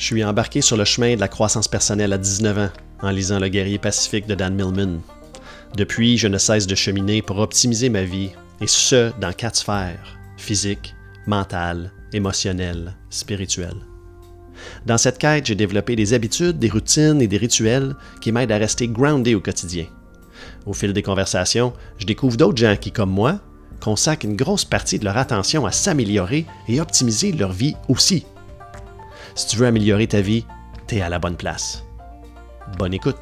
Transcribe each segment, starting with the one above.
Je suis embarqué sur le chemin de la croissance personnelle à 19 ans en lisant Le guerrier pacifique de Dan Millman. Depuis, je ne cesse de cheminer pour optimiser ma vie, et ce, dans quatre sphères physique, mentale, émotionnelle, spirituelle. Dans cette quête, j'ai développé des habitudes, des routines et des rituels qui m'aident à rester groundé au quotidien. Au fil des conversations, je découvre d'autres gens qui, comme moi, consacrent une grosse partie de leur attention à s'améliorer et optimiser leur vie aussi. Si tu veux améliorer ta vie, t'es à la bonne place. Bonne écoute.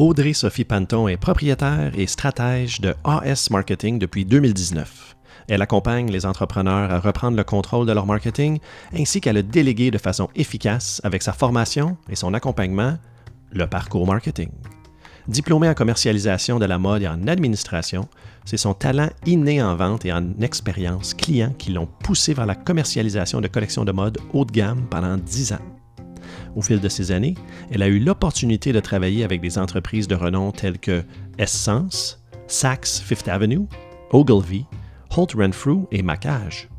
Audrey-Sophie Panton est propriétaire et stratège de AS Marketing depuis 2019. Elle accompagne les entrepreneurs à reprendre le contrôle de leur marketing ainsi qu'à le déléguer de façon efficace avec sa formation et son accompagnement, le parcours marketing. Diplômée en commercialisation de la mode et en administration, c'est son talent inné en vente et en expérience client qui l'ont poussé vers la commercialisation de collections de mode haut de gamme pendant 10 ans. Au fil de ces années, elle a eu l'opportunité de travailler avec des entreprises de renom telles que Essence, Saks Fifth Avenue, Ogilvy, Holt Renfrew et Macage.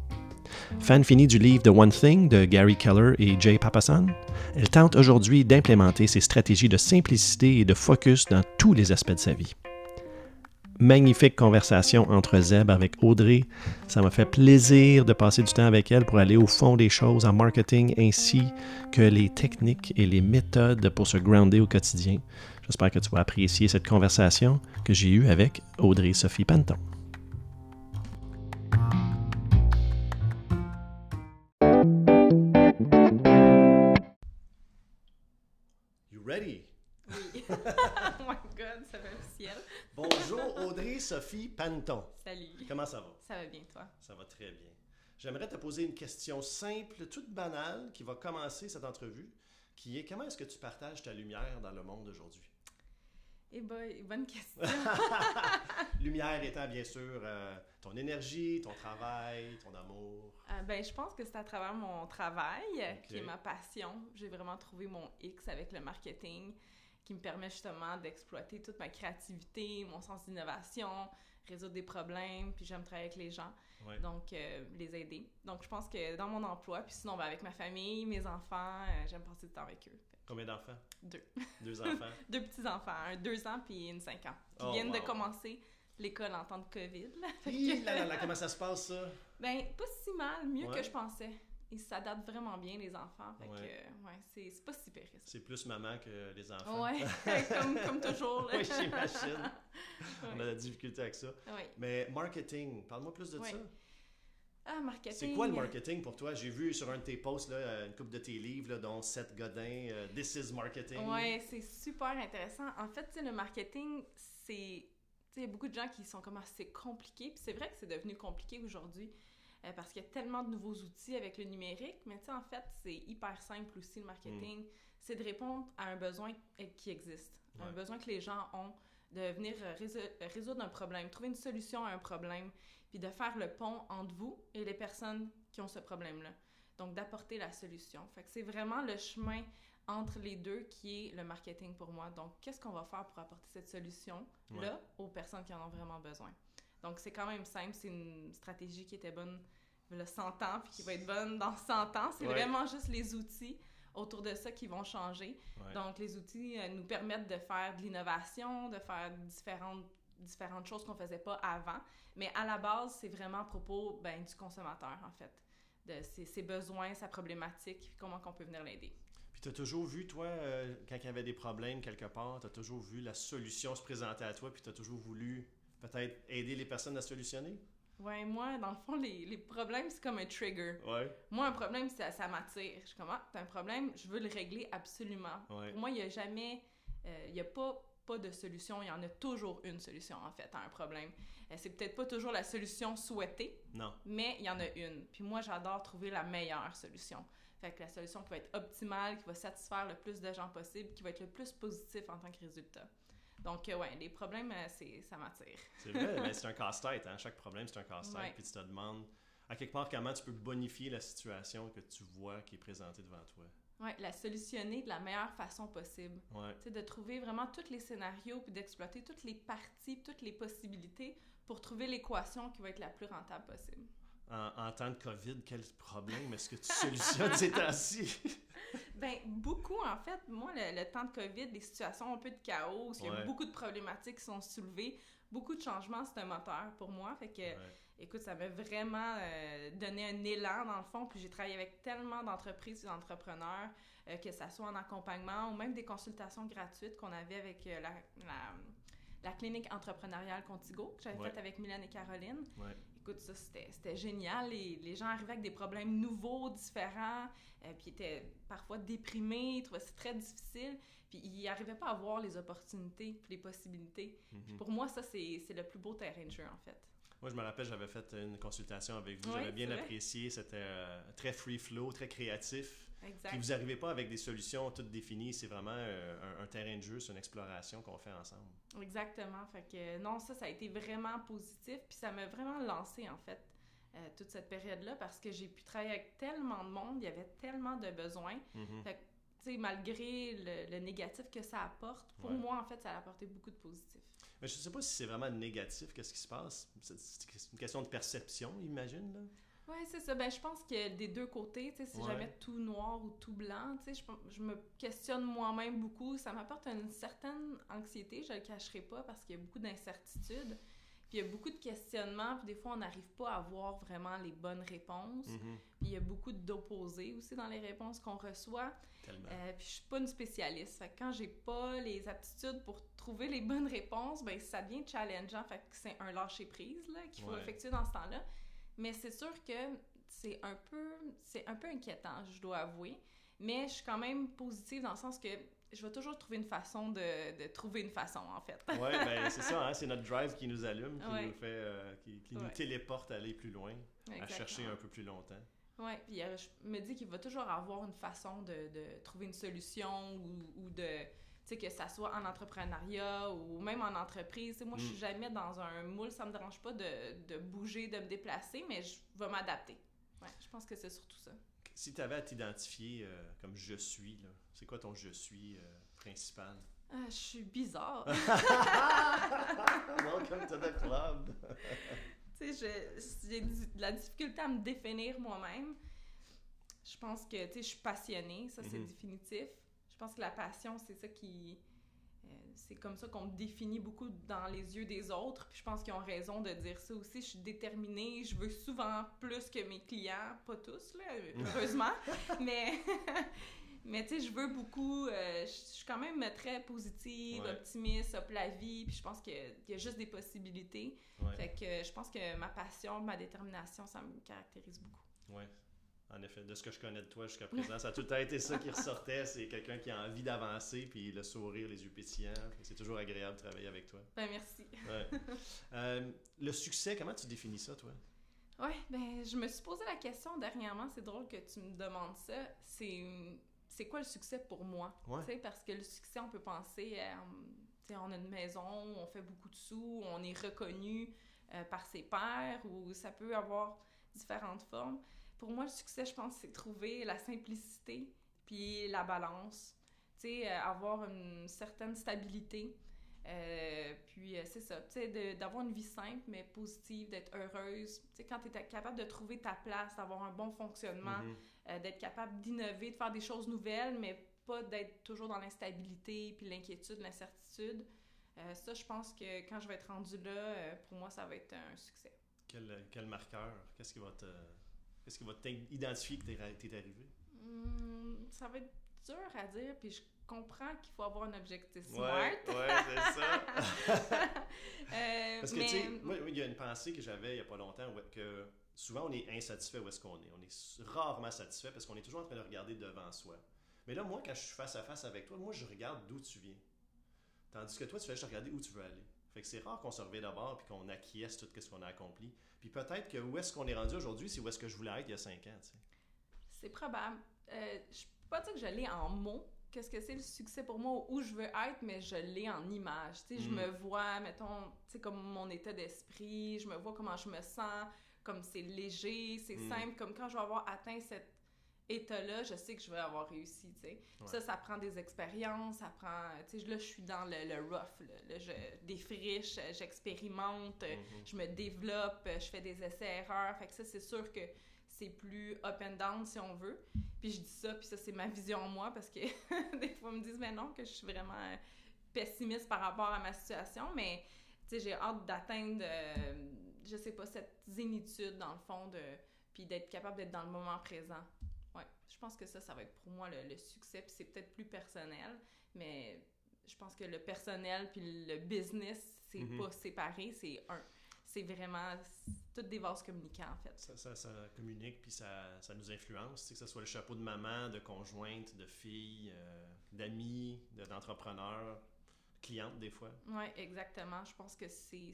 Fan finie du livre The One Thing de Gary Keller et Jay Papasan, elle tente aujourd'hui d'implémenter ses stratégies de simplicité et de focus dans tous les aspects de sa vie magnifique conversation entre Zeb avec Audrey. Ça m'a fait plaisir de passer du temps avec elle pour aller au fond des choses en marketing ainsi que les techniques et les méthodes pour se grounder au quotidien. J'espère que tu vas apprécier cette conversation que j'ai eue avec Audrey-Sophie Panton. Ready? oh my god, ça va ciel. Bonjour Audrey-Sophie Panton. Salut. Comment ça va? Ça va bien, toi? Ça va très bien. J'aimerais te poser une question simple, toute banale, qui va commencer cette entrevue, qui est comment est-ce que tu partages ta lumière dans le monde aujourd'hui? Eh boy, bonne question. lumière étant bien sûr euh, ton énergie, ton travail, ton amour. Euh, ben, je pense que c'est à travers mon travail, qui est ma passion. J'ai vraiment trouvé mon X avec le marketing, qui me permet justement d'exploiter toute ma créativité, mon sens d'innovation, résoudre des problèmes, puis j'aime travailler avec les gens, Ouais. donc euh, les aider. Donc je pense que dans mon emploi, puis sinon ben, avec ma famille, mes enfants, j'aime passer du temps avec eux. Combien d'enfants? Deux. Deux enfants? Deux petits-enfants, un deux ans puis une cinq ans, qui Oh, viennent de commencer l'école en temps de COVID. là. Fait Hi, que- là, là, là, comment ça se passe ça? Ben, pas si mal, mieux Ouais. que je pensais. Ils s'adaptent vraiment bien, les enfants. Fait Ouais. que, ouais, c'est pas si pire. C'est plus maman que les enfants. Ouais, comme, comme toujours. Oui, j'imagine. On a de la difficulté avec ça. Mais marketing, parle-moi plus de ça. Ah, marketing. C'est quoi le marketing pour toi? J'ai vu sur un de tes posts là, euh, une couple de tes livres, là, dont Seth Godin, euh, This is Marketing. Ouais, c'est super intéressant. En fait, le marketing, c'est. Il y a beaucoup de gens qui sont comme ah, c'est compliqué. Puis c'est vrai que c'est devenu compliqué aujourd'hui euh, parce qu'il y a tellement de nouveaux outils avec le numérique. Mais tu sais, en fait, c'est hyper simple aussi le marketing. C'est de répondre à un besoin qui existe, un besoin que les gens ont de venir réso- résoudre un problème, trouver une solution à un problème, puis de faire le pont entre vous et les personnes qui ont ce problème-là. Donc, d'apporter la solution. Fait que c'est vraiment le chemin entre les deux qui est le marketing pour moi. Donc, qu'est-ce qu'on va faire pour apporter cette solution-là Ouais. aux personnes qui en ont vraiment besoin? Donc, c'est quand même simple. C'est une stratégie qui était bonne a 100 ans, puis qui va être bonne dans 100 ans. C'est Ouais. vraiment juste les outils autour de ça qui vont changer. Ouais. Donc, les outils euh, nous permettent de faire de l'innovation, de faire différentes, différentes choses qu'on faisait pas avant. Mais à la base, c'est vraiment à propos ben, du consommateur, en fait, de ses, ses besoins, sa problématique, comment on peut venir l'aider. Puis tu as toujours vu, toi, euh, quand il y avait des problèmes quelque part, tu as toujours vu la solution se présenter à toi, puis tu as toujours voulu peut-être aider les personnes à solutionner? Ouais, moi, dans le fond, les, les problèmes, c'est comme un trigger. Ouais. Moi, un problème, ça, ça m'attire. Je suis comme, ah, t'as un problème, je veux le régler absolument. Ouais. Pour moi, il n'y a jamais, euh, il n'y a pas, pas de solution, il y en a toujours une solution, en fait, à un problème. Euh, c'est peut-être pas toujours la solution souhaitée, Non. mais il y en a une. Puis moi, j'adore trouver la meilleure solution. Fait que la solution qui va être optimale, qui va satisfaire le plus de gens possible, qui va être le plus positif en tant que résultat. Donc, euh, ouais, les problèmes, euh, c'est, ça m'attire. C'est vrai, mais c'est un casse-tête. Hein? Chaque problème, c'est un casse-tête. Ouais. Puis tu te demandes, à quelque part, comment tu peux bonifier la situation que tu vois qui est présentée devant toi? Ouais, la solutionner de la meilleure façon possible. Ouais. Tu sais, de trouver vraiment tous les scénarios, puis d'exploiter toutes les parties, toutes les possibilités pour trouver l'équation qui va être la plus rentable possible. En, en temps de COVID, quel problème est-ce que tu solutionnes ces temps-ci? Ben, beaucoup, en fait. Moi, le, le temps de COVID, des situations un peu de chaos, il y a beaucoup de problématiques qui sont soulevées, beaucoup de changements, c'est un moteur pour moi. Fait que, Ouais. Écoute, ça m'a vraiment euh, donné un élan, dans le fond. Puis j'ai travaillé avec tellement d'entreprises et d'entrepreneurs, euh, que ça soit en accompagnement ou même des consultations gratuites qu'on avait avec euh, la, la, la clinique entrepreneuriale Contigo, que j'avais Ouais. faite avec Mylène et Caroline. Ouais. Écoute, ça, c'était génial. Les, les gens arrivaient avec des problèmes nouveaux, différents, puis étaient parfois déprimés, ils trouvaient ça très difficile, puis ils n'arrivaient pas à voir les opportunités puis les possibilités. Mhm. Pour moi, ça, c'est c'est le plus beau terrain de jeu, en fait. Moi, je me rappelle, j'avais fait une consultation avec vous. J'avais bien apprécié. C'était euh, très free flow, très créatif. Exact. Puis vous n'arrivez pas avec des solutions toutes définies. C'est vraiment euh, un, un terrain de jeu, c'est une exploration qu'on fait ensemble. Exactement. Fait que non, ça, ça a été vraiment positif, puis ça m'a vraiment lancé, en fait, euh, toute cette période-là, parce que j'ai pu travailler avec tellement de monde, il y avait tellement de besoins. Mhm. Fait que, tu sais, malgré le, le négatif que ça apporte, pour Ouais. moi, en fait, ça a apporté beaucoup de positif. Mais je ne sais pas si c'est vraiment négatif, qu'est-ce qui se passe. C'est une question de perception, imagine. Là. Oui, c'est ça. Ben, je pense que des deux côtés, c'est Ouais. jamais tout noir ou tout blanc. Je, je me questionne moi-même beaucoup. Ça m'apporte une certaine anxiété, je le cacherai pas, parce qu'il y a beaucoup d'incertitudes. Puis il y a beaucoup de questionnements, puis des fois, on n'arrive pas à voir vraiment les bonnes réponses. Mhm. Puis il y a beaucoup d'opposés aussi dans les réponses qu'on reçoit. Tellement. Euh, puis je suis pas une spécialiste. Fait que quand j'ai pas les aptitudes pour trouver les bonnes réponses, ben ça devient challengeant. Fait que c'est un lâcher prise là qu'il faut Ouais. effectuer dans ce temps-là. Mais c'est sûr que c'est un peu c'est un peu inquiétant, je dois avouer. Mais je suis quand même positive dans le sens que je vais toujours trouver une façon de, de trouver une façon en fait. Ouais, ben c'est ça, hein, c'est notre drive qui nous allume, qui Ouais. nous fait, euh, qui, qui nous Ouais. téléporte à aller plus loin, à chercher un peu plus longtemps. Ouais, puis euh, je me dis qu'il va toujours avoir une façon de, de trouver une solution ou, ou de, tu sais, que ça soit en entrepreneuriat ou même en entreprise. Tu sais, moi, je suis Mm. jamais dans un moule, ça me dérange pas de, de bouger, de me déplacer, mais je vais m'adapter. Ouais, je pense que c'est surtout ça. Si tu avais à t'identifier euh, comme je suis, là, c'est quoi ton je suis euh, principal? Ah, je suis bizarre. Welcome to the club! tu sais, j'ai de la difficulté à me définir moi-même. Je pense que, tu sais, je suis passionnée, ça c'est Mhm. définitif. Je pense que la passion, c'est ça qui... euh, c'est comme ça qu'on me définit beaucoup dans les yeux des autres. Puis je pense qu'ils ont raison de dire ça aussi. Je suis déterminée, je veux souvent plus que mes clients. Pas tous, là, heureusement. mais, mais tu sais, je veux beaucoup... euh, je suis quand même très positive, Ouais. optimiste, up la vie. Puis je pense qu'il y a juste des possibilités. Ouais, Fait que je pense que ma passion, ma détermination, ça me caractérise beaucoup. ouais. En effet, de ce que je connais de toi jusqu'à présent, ça a tout le temps été ça qui ressortait. C'est quelqu'un qui a envie d'avancer, puis le sourire, les yeux pétillants. C'est toujours agréable de travailler avec toi. Ben merci. Ouais. Euh, le succès, comment tu définis ça, toi? Ouais, ben je me suis posé la question dernièrement, c'est drôle que tu me demandes ça. C'est c'est quoi le succès pour moi? Ouais. Tu sais, parce que le succès, on peut penser à, on a une maison, on fait beaucoup de sous, on est reconnu euh, par ses pairs, ou ça peut avoir différentes formes. Pour moi, le succès, je pense, c'est trouver la simplicité puis la balance. Tu sais, euh, avoir une certaine stabilité. Euh, puis euh, c'est ça, tu sais, d'avoir une vie simple mais positive, d'être heureuse. Tu sais, quand tu es capable de trouver ta place, d'avoir un bon fonctionnement, Mhm. d'être capable d'innover, de faire des choses nouvelles, mais pas d'être toujours dans l'instabilité, puis l'inquiétude, l'incertitude. Ça, je pense que quand je vais être rendue là, pour moi, ça va être un succès. Quel, quel marqueur? Qu'est-ce qui va te. Qu'est-ce qui va t'identifier que t'es arrivé? Hum, ça va être dur à dire, puis je comprends qu'il faut avoir un objectif smart. Ouais, ouais, c'est ça. Euh, Parce que, mais- tu sais, moi, il y a une pensée que j'avais il n'y a pas longtemps, que souvent on est insatisfait où est-ce qu'on est. On est rarement satisfait parce qu'on est toujours en train de regarder devant soi. Mais là, moi, quand je suis face à face avec toi, moi, je regarde d'où tu viens. Tandis que toi, tu fais juste regarder où tu veux aller. Fait que c'est rare qu'on se revienne d'abord puis qu'on acquiesce tout ce qu'on a accompli. Puis peut-être que où est-ce qu'on est rendu aujourd'hui, c'est où est-ce que je voulais être il y a cinq ans. C'est probable. Euh, je peux pas dire que je l'ai en mots. Qu'est-ce que c'est le succès pour moi, où je veux être, mais je l'ai en image. Tu sais, je Mm. me vois, mettons, tu sais, comme mon état d'esprit, je me vois comment je me sens, comme c'est léger, c'est Mm. simple, comme quand je vais avoir atteint cette, état-là, je sais que je vais avoir réussi, tu sais. Ouais. Ça, ça prend des expériences, ça prend... Tu sais, là, je suis dans le, le rough, là. Là, je défriche, j'expérimente, Mhm. je me développe, je fais des essais-erreurs. Fait que ça, c'est sûr que c'est plus up and down, si on veut. Puis je dis ça, puis ça, c'est ma vision moi, parce que des fois, ils me disent, mais non, que je suis vraiment pessimiste par rapport à ma situation, mais, tu sais, j'ai hâte d'atteindre, euh, je sais pas, cette zénitude, dans le fond, de puis d'être capable d'être dans le moment présent. Ouais, je pense que ça, ça va être pour moi le, le succès, puis c'est peut-être plus personnel, mais je pense que le personnel puis le business, c'est Mhm. pas séparé, c'est un. C'est vraiment toutes des vases communicants, en fait. Ça, ça, ça communique, puis ça, ça nous influence, que ce soit le chapeau de maman, de conjointe, de fille, euh, d'amis, de- d'entrepreneur, cliente des fois. Oui, exactement. Je pense que c'est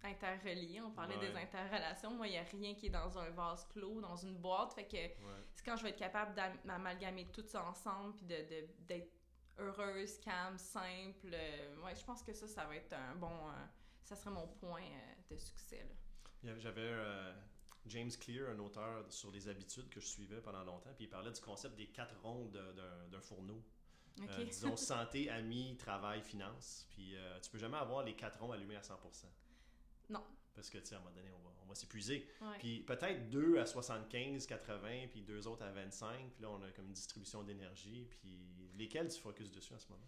c'est interrelié. On parlait Ouais. des interrelations. Moi, il n'y a rien qui est dans un vase clos, dans une boîte. Fait que Ouais. c'est quand je vais être capable d'am- d'amalgamer tout ça ensemble puis de, de- d'être heureuse, calme, simple. euh, ouais, je pense que ça, ça va être un bon... euh, ça serait mon point euh, de succès, là. J'avais euh, James Clear, un auteur sur les habitudes que je suivais pendant longtemps, puis il parlait du concept des quatre rondes de- d'un fourneau. Disons santé, amis, travail, finance. Puis tu peux jamais avoir les quatre ronds allumés à 100%. Non. Parce que, tu sais, à un moment donné, on va, on va s'épuiser. Ouais. Puis peut-être deux à 75, 80, puis deux autres à 25. Puis là, on a comme une distribution d'énergie. Puis lesquels tu focuses dessus en ce moment?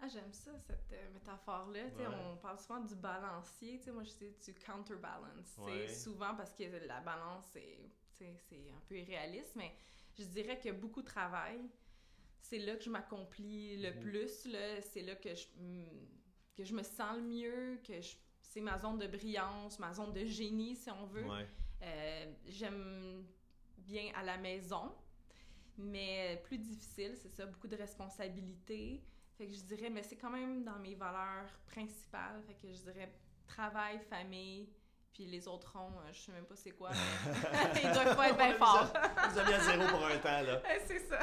Ah, j'aime ça, cette euh, métaphore-là. Tu sais, Ouais. On parle souvent du balancier. Tu sais, moi, je dis du counterbalance. Ouais. C'est souvent parce que la balance, c'est un peu irréaliste, mais je dirais que beaucoup de travail, c'est là que je m'accomplis le Mhm. plus. C'est là que je, que je me sens le mieux, que je- c'est ma zone de brillance, ma zone de génie, si on veut. Ouais. Euh, J'aime bien à la maison, mais plus difficile, c'est ça, beaucoup de responsabilités. Fait que je dirais, mais c'est quand même dans mes valeurs principales. Fait que je dirais travail, famille, puis les autres ronds, euh, je sais même pas c'est quoi, mais ils doivent pas être bien forts. Vous avez à zéro pour un temps, là. C'est ça.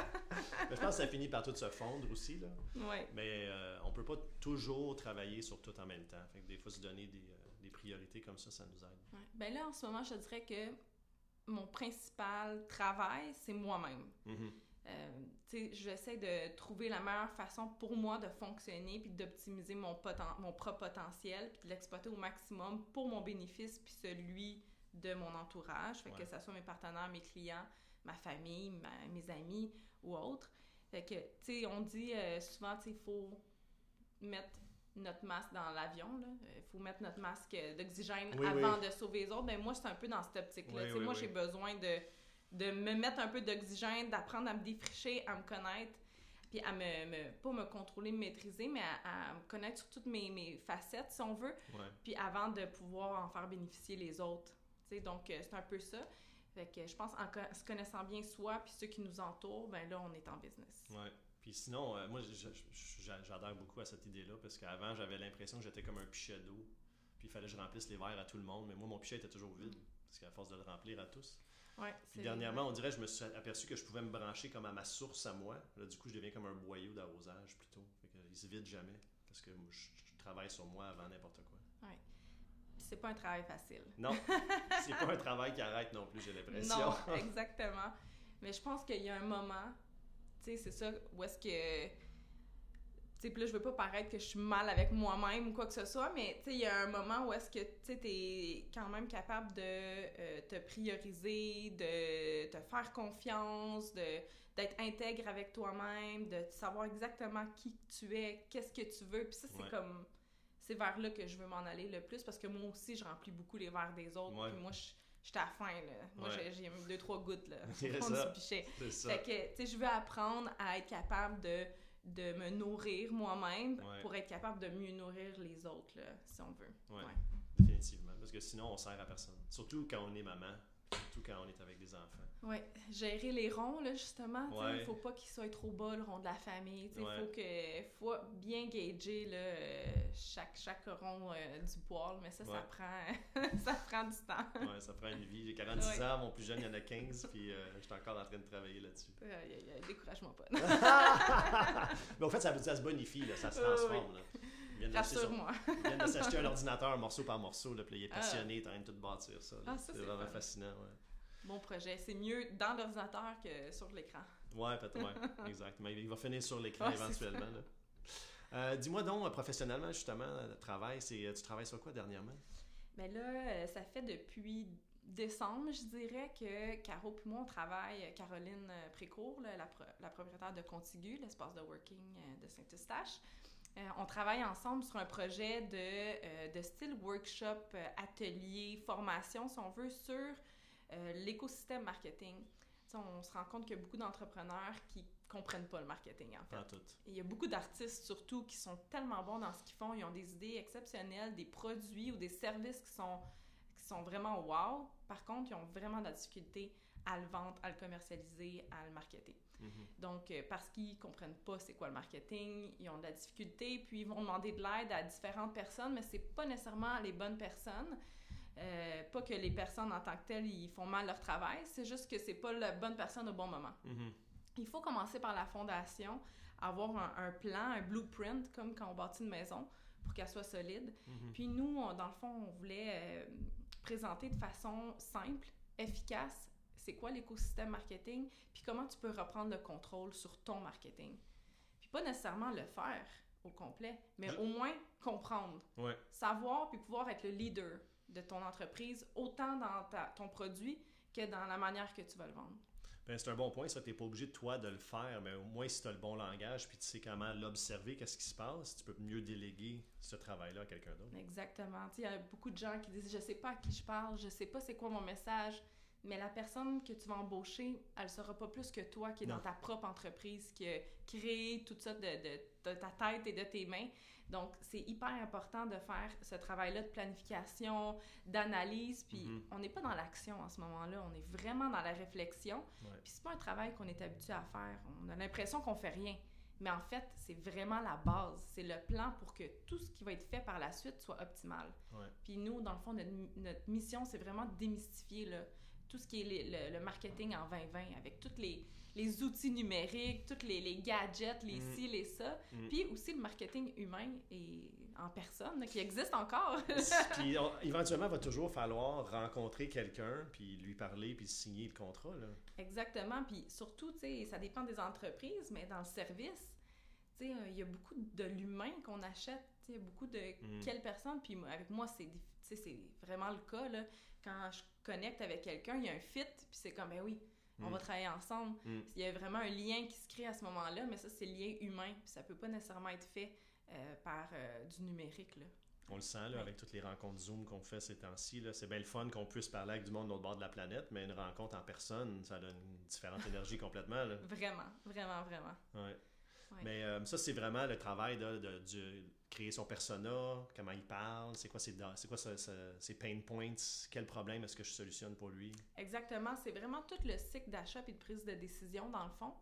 Mais je pense que ça finit par tout se fondre aussi, là. Ouais. Mais euh, on peut pas toujours travailler sur tout en même temps. Fait que des fois, se donner des, euh, des priorités comme ça, ça nous aide. Ouais. Ben là, en ce moment, je te dirais que mon principal travail, c'est moi-même. Mhm. Euh, j'essaie de trouver la meilleure façon pour moi de fonctionner puis d'optimiser mon, poten- mon propre potentiel puis de l'exploiter au maximum pour mon bénéfice puis celui de mon entourage, fait Ouais. que ça soit mes partenaires, mes clients, ma famille, ma- mes amis ou autres. Fait que, tu sais, on dit euh, souvent, tu sais, il faut mettre notre masque dans l'avion, là. Il faut mettre notre masque d'oxygène Oui, avant oui. de sauver les autres. Ben moi, c'est un peu dans cette optique-là. Oui, moi, j'ai besoin de de me mettre un peu d'oxygène, d'apprendre à me défricher, à me connaître, puis à me, me- pas me contrôler, me maîtriser, mais à, à me connaître sur toutes mes, mes facettes, si on veut, Ouais. puis avant de pouvoir en faire bénéficier les autres. Tu sais, donc, euh, c'est un peu ça. Fait que je pense en se connaissant bien soi puis ceux qui nous entourent, ben là, on est en business. Ouais. Puis sinon, euh, moi, j'adhère beaucoup à cette idée-là parce qu'avant, j'avais l'impression que j'étais comme un pichet d'eau. Puis il fallait que je remplisse les verres à tout le monde. Mais moi, mon pichet était toujours vide parce qu'à force de le remplir à tous. Ouais, Puis dernièrement, on dirait, je me suis aperçu que je pouvais me brancher comme à ma source à moi. Là, du coup, je deviens comme un boyau d'arrosage plutôt. Fait que, il se vide jamais parce que moi, je, je travaille sur moi avant n'importe quoi. Puis c'est pas un travail facile. Non, c'est pas un travail qui arrête non plus, j'ai l'impression. Non, exactement. Mais je pense qu'il y a un moment, tu sais, c'est ça, où est-ce que. Puis là, je veux pas paraître que je suis mal avec moi-même ou quoi que ce soit, mais tu sais, il y a un moment où est-ce que tu t'es quand même capable de euh, te prioriser, de te faire confiance, de d'être intègre avec toi-même, de savoir exactement qui tu es, qu'est-ce que tu veux. Puis ça, c'est Ouais. comme. C'est vers là que je veux m'en aller le plus parce que moi aussi, je remplis beaucoup les verres des autres. Puis moi, je J'étais à fin, là. Moi, Ouais. j'ai- mis deux, trois gouttes, là. C'est ça. du pichet. C'est ça. Fait que, tu sais, je veux apprendre à être capable de, de me nourrir moi-même Ouais. pour être capable de mieux nourrir les autres, là, si on veut. Ouais. Ouais. Définitivement. Parce que sinon, on sert à personne. Surtout quand on est maman. Surtout quand on est avec des enfants. Ouais. Gérer les ronds, là, justement. sais, Ouais. Il faut pas qu'ils soient trop bas, le rond de la famille. Il Ouais. faut, que, faut bien gager là, euh, chaque, chaque rond euh, du poil, mais ça, ça, prend, ça prend du temps. Ouais, ça prend une vie. J'ai 46 Ouais. ans, mon plus jeune, il y en a 15, puis euh, je suis encore en train de travailler là-dessus. Aïe, Décourage-moi pas. Mais au fait, ça, ça se bonifie, là, ça se Oui, transforme. Là. Il Rassure-moi. il vient de s'acheter un ordinateur morceau par morceau, là, puis il est Ah. passionné, il est en train de tout bâtir ça. Ah, ça, c'est vraiment fascinant. Ouais. Bon projet. C'est mieux dans l'ordinateur que sur l'écran. Ouais, peut-être, ouais, exactement. Il va finir sur l'écran éventuellement. Euh, dis-moi donc, professionnellement, justement, le travail, c'est, tu travailles sur quoi dernièrement? Ben là, ça fait depuis décembre, je dirais que Caro et moi, on travaille, Caroline Précourt, la, la, propriétaire de Contigu, l'espace de working de Saint-Eustache. Euh, on travaille ensemble sur un projet de, euh, de style workshop, euh, atelier, formation, si on veut, sur l'écosystème marketing. on se rend compte qu'il y a beaucoup d'entrepreneurs qui comprennent pas le marketing, en fait. il y a beaucoup d'artistes, surtout, qui sont tellement bons dans ce qu'ils font. Ils ont des idées exceptionnelles, des produits ou des services qui sont, qui sont vraiment wow. Par contre, ils ont vraiment de la difficulté à le vendre, à le commercialiser, à le marketer. Mhm. Donc, euh, parce qu'ils comprennent pas c'est quoi le marketing, ils ont de la difficulté, puis ils vont demander de l'aide à différentes personnes, mais c'est pas nécessairement les bonnes personnes. Euh, pas que les personnes en tant que telles, ils font mal leur travail, c'est juste que c'est pas la bonne personne au bon moment. Mhm. Il faut commencer par la fondation, avoir un, plan, un blueprint, comme quand on bâtit une maison, pour qu'elle soit solide. Mhm. Puis nous, dans le fond, on voulait euh, présenter de façon simple, efficace, c'est quoi l'écosystème marketing, puis comment tu peux reprendre le contrôle sur ton marketing. Puis pas nécessairement le faire au complet, mais au moins comprendre, savoir, puis pouvoir être le leader de ton entreprise, autant dans ton produit que dans la manière que tu vas le vendre? Ben, c'est un bon point, ça. Tu n'es pas obligé de toi de le faire, mais au moins si tu as le bon langage puis tu sais comment l'observer, qu'est-ce qui se passe, tu peux mieux déléguer ce travail-là à quelqu'un d'autre. Exactement. Il y a beaucoup de gens qui disent Je sais pas à qui je parle, je sais pas c'est quoi mon message, mais la personne que tu vas embaucher, elle sera pas plus que toi qui est dans ta propre entreprise, qui a créé tout ça de, de, de, ta tête et de tes mains. Donc, c'est hyper important de faire ce travail-là de planification, d'analyse, puis mm-hmm. on n'est pas dans l'action en ce moment-là, on est vraiment dans la réflexion. Puis c'est pas un travail qu'on est habitué à faire. On a l'impression qu'on fait rien. Mais en fait, c'est vraiment la base. C'est le plan pour que tout ce qui va être fait par la suite soit optimal. Puis nous, dans le fond, notre, notre mission, c'est vraiment de démystifier là, tout ce qui est le, marketing en 2020 avec tous les, les outils numériques, tous les, les gadgets, les mm. ci, les ça. Mm. Puis aussi le marketing humain et en personne qui existe encore. puis éventuellement, il va toujours falloir rencontrer quelqu'un, puis lui parler, puis signer le contrat. Là. Exactement. Puis surtout, ça dépend des entreprises, mais dans le service, sais, il y a beaucoup de l'humain qu'on achète. Il y a beaucoup de mm. quelles personnes. Puis avec moi, c'est vraiment le cas. Là quand je connecte avec quelqu'un, il y a un fit, puis c'est comme, ben oui, on va mm. travailler ensemble. Mm. Il y a vraiment un lien qui se crée à ce moment-là, mais ça, c'est le lien humain, puis ça peut pas nécessairement être fait euh, par euh, du numérique, là. On le sent là, avec toutes les rencontres Zoom qu'on fait ces temps-ci. C'est bien le fun qu'on puisse parler avec du monde de l'autre bord de la planète, mais une rencontre en personne, ça donne une différente énergie complètement. Là. Vraiment, vraiment, vraiment. Ouais. Mais euh, ça, c'est vraiment le travail de, de, de, créer son persona, comment il parle, c'est quoi ses, c'est quoi ses, pain points, quel problème est-ce que je solutionne pour lui? Exactement, c'est vraiment tout le cycle d'achat et de prise de décision dans le fond.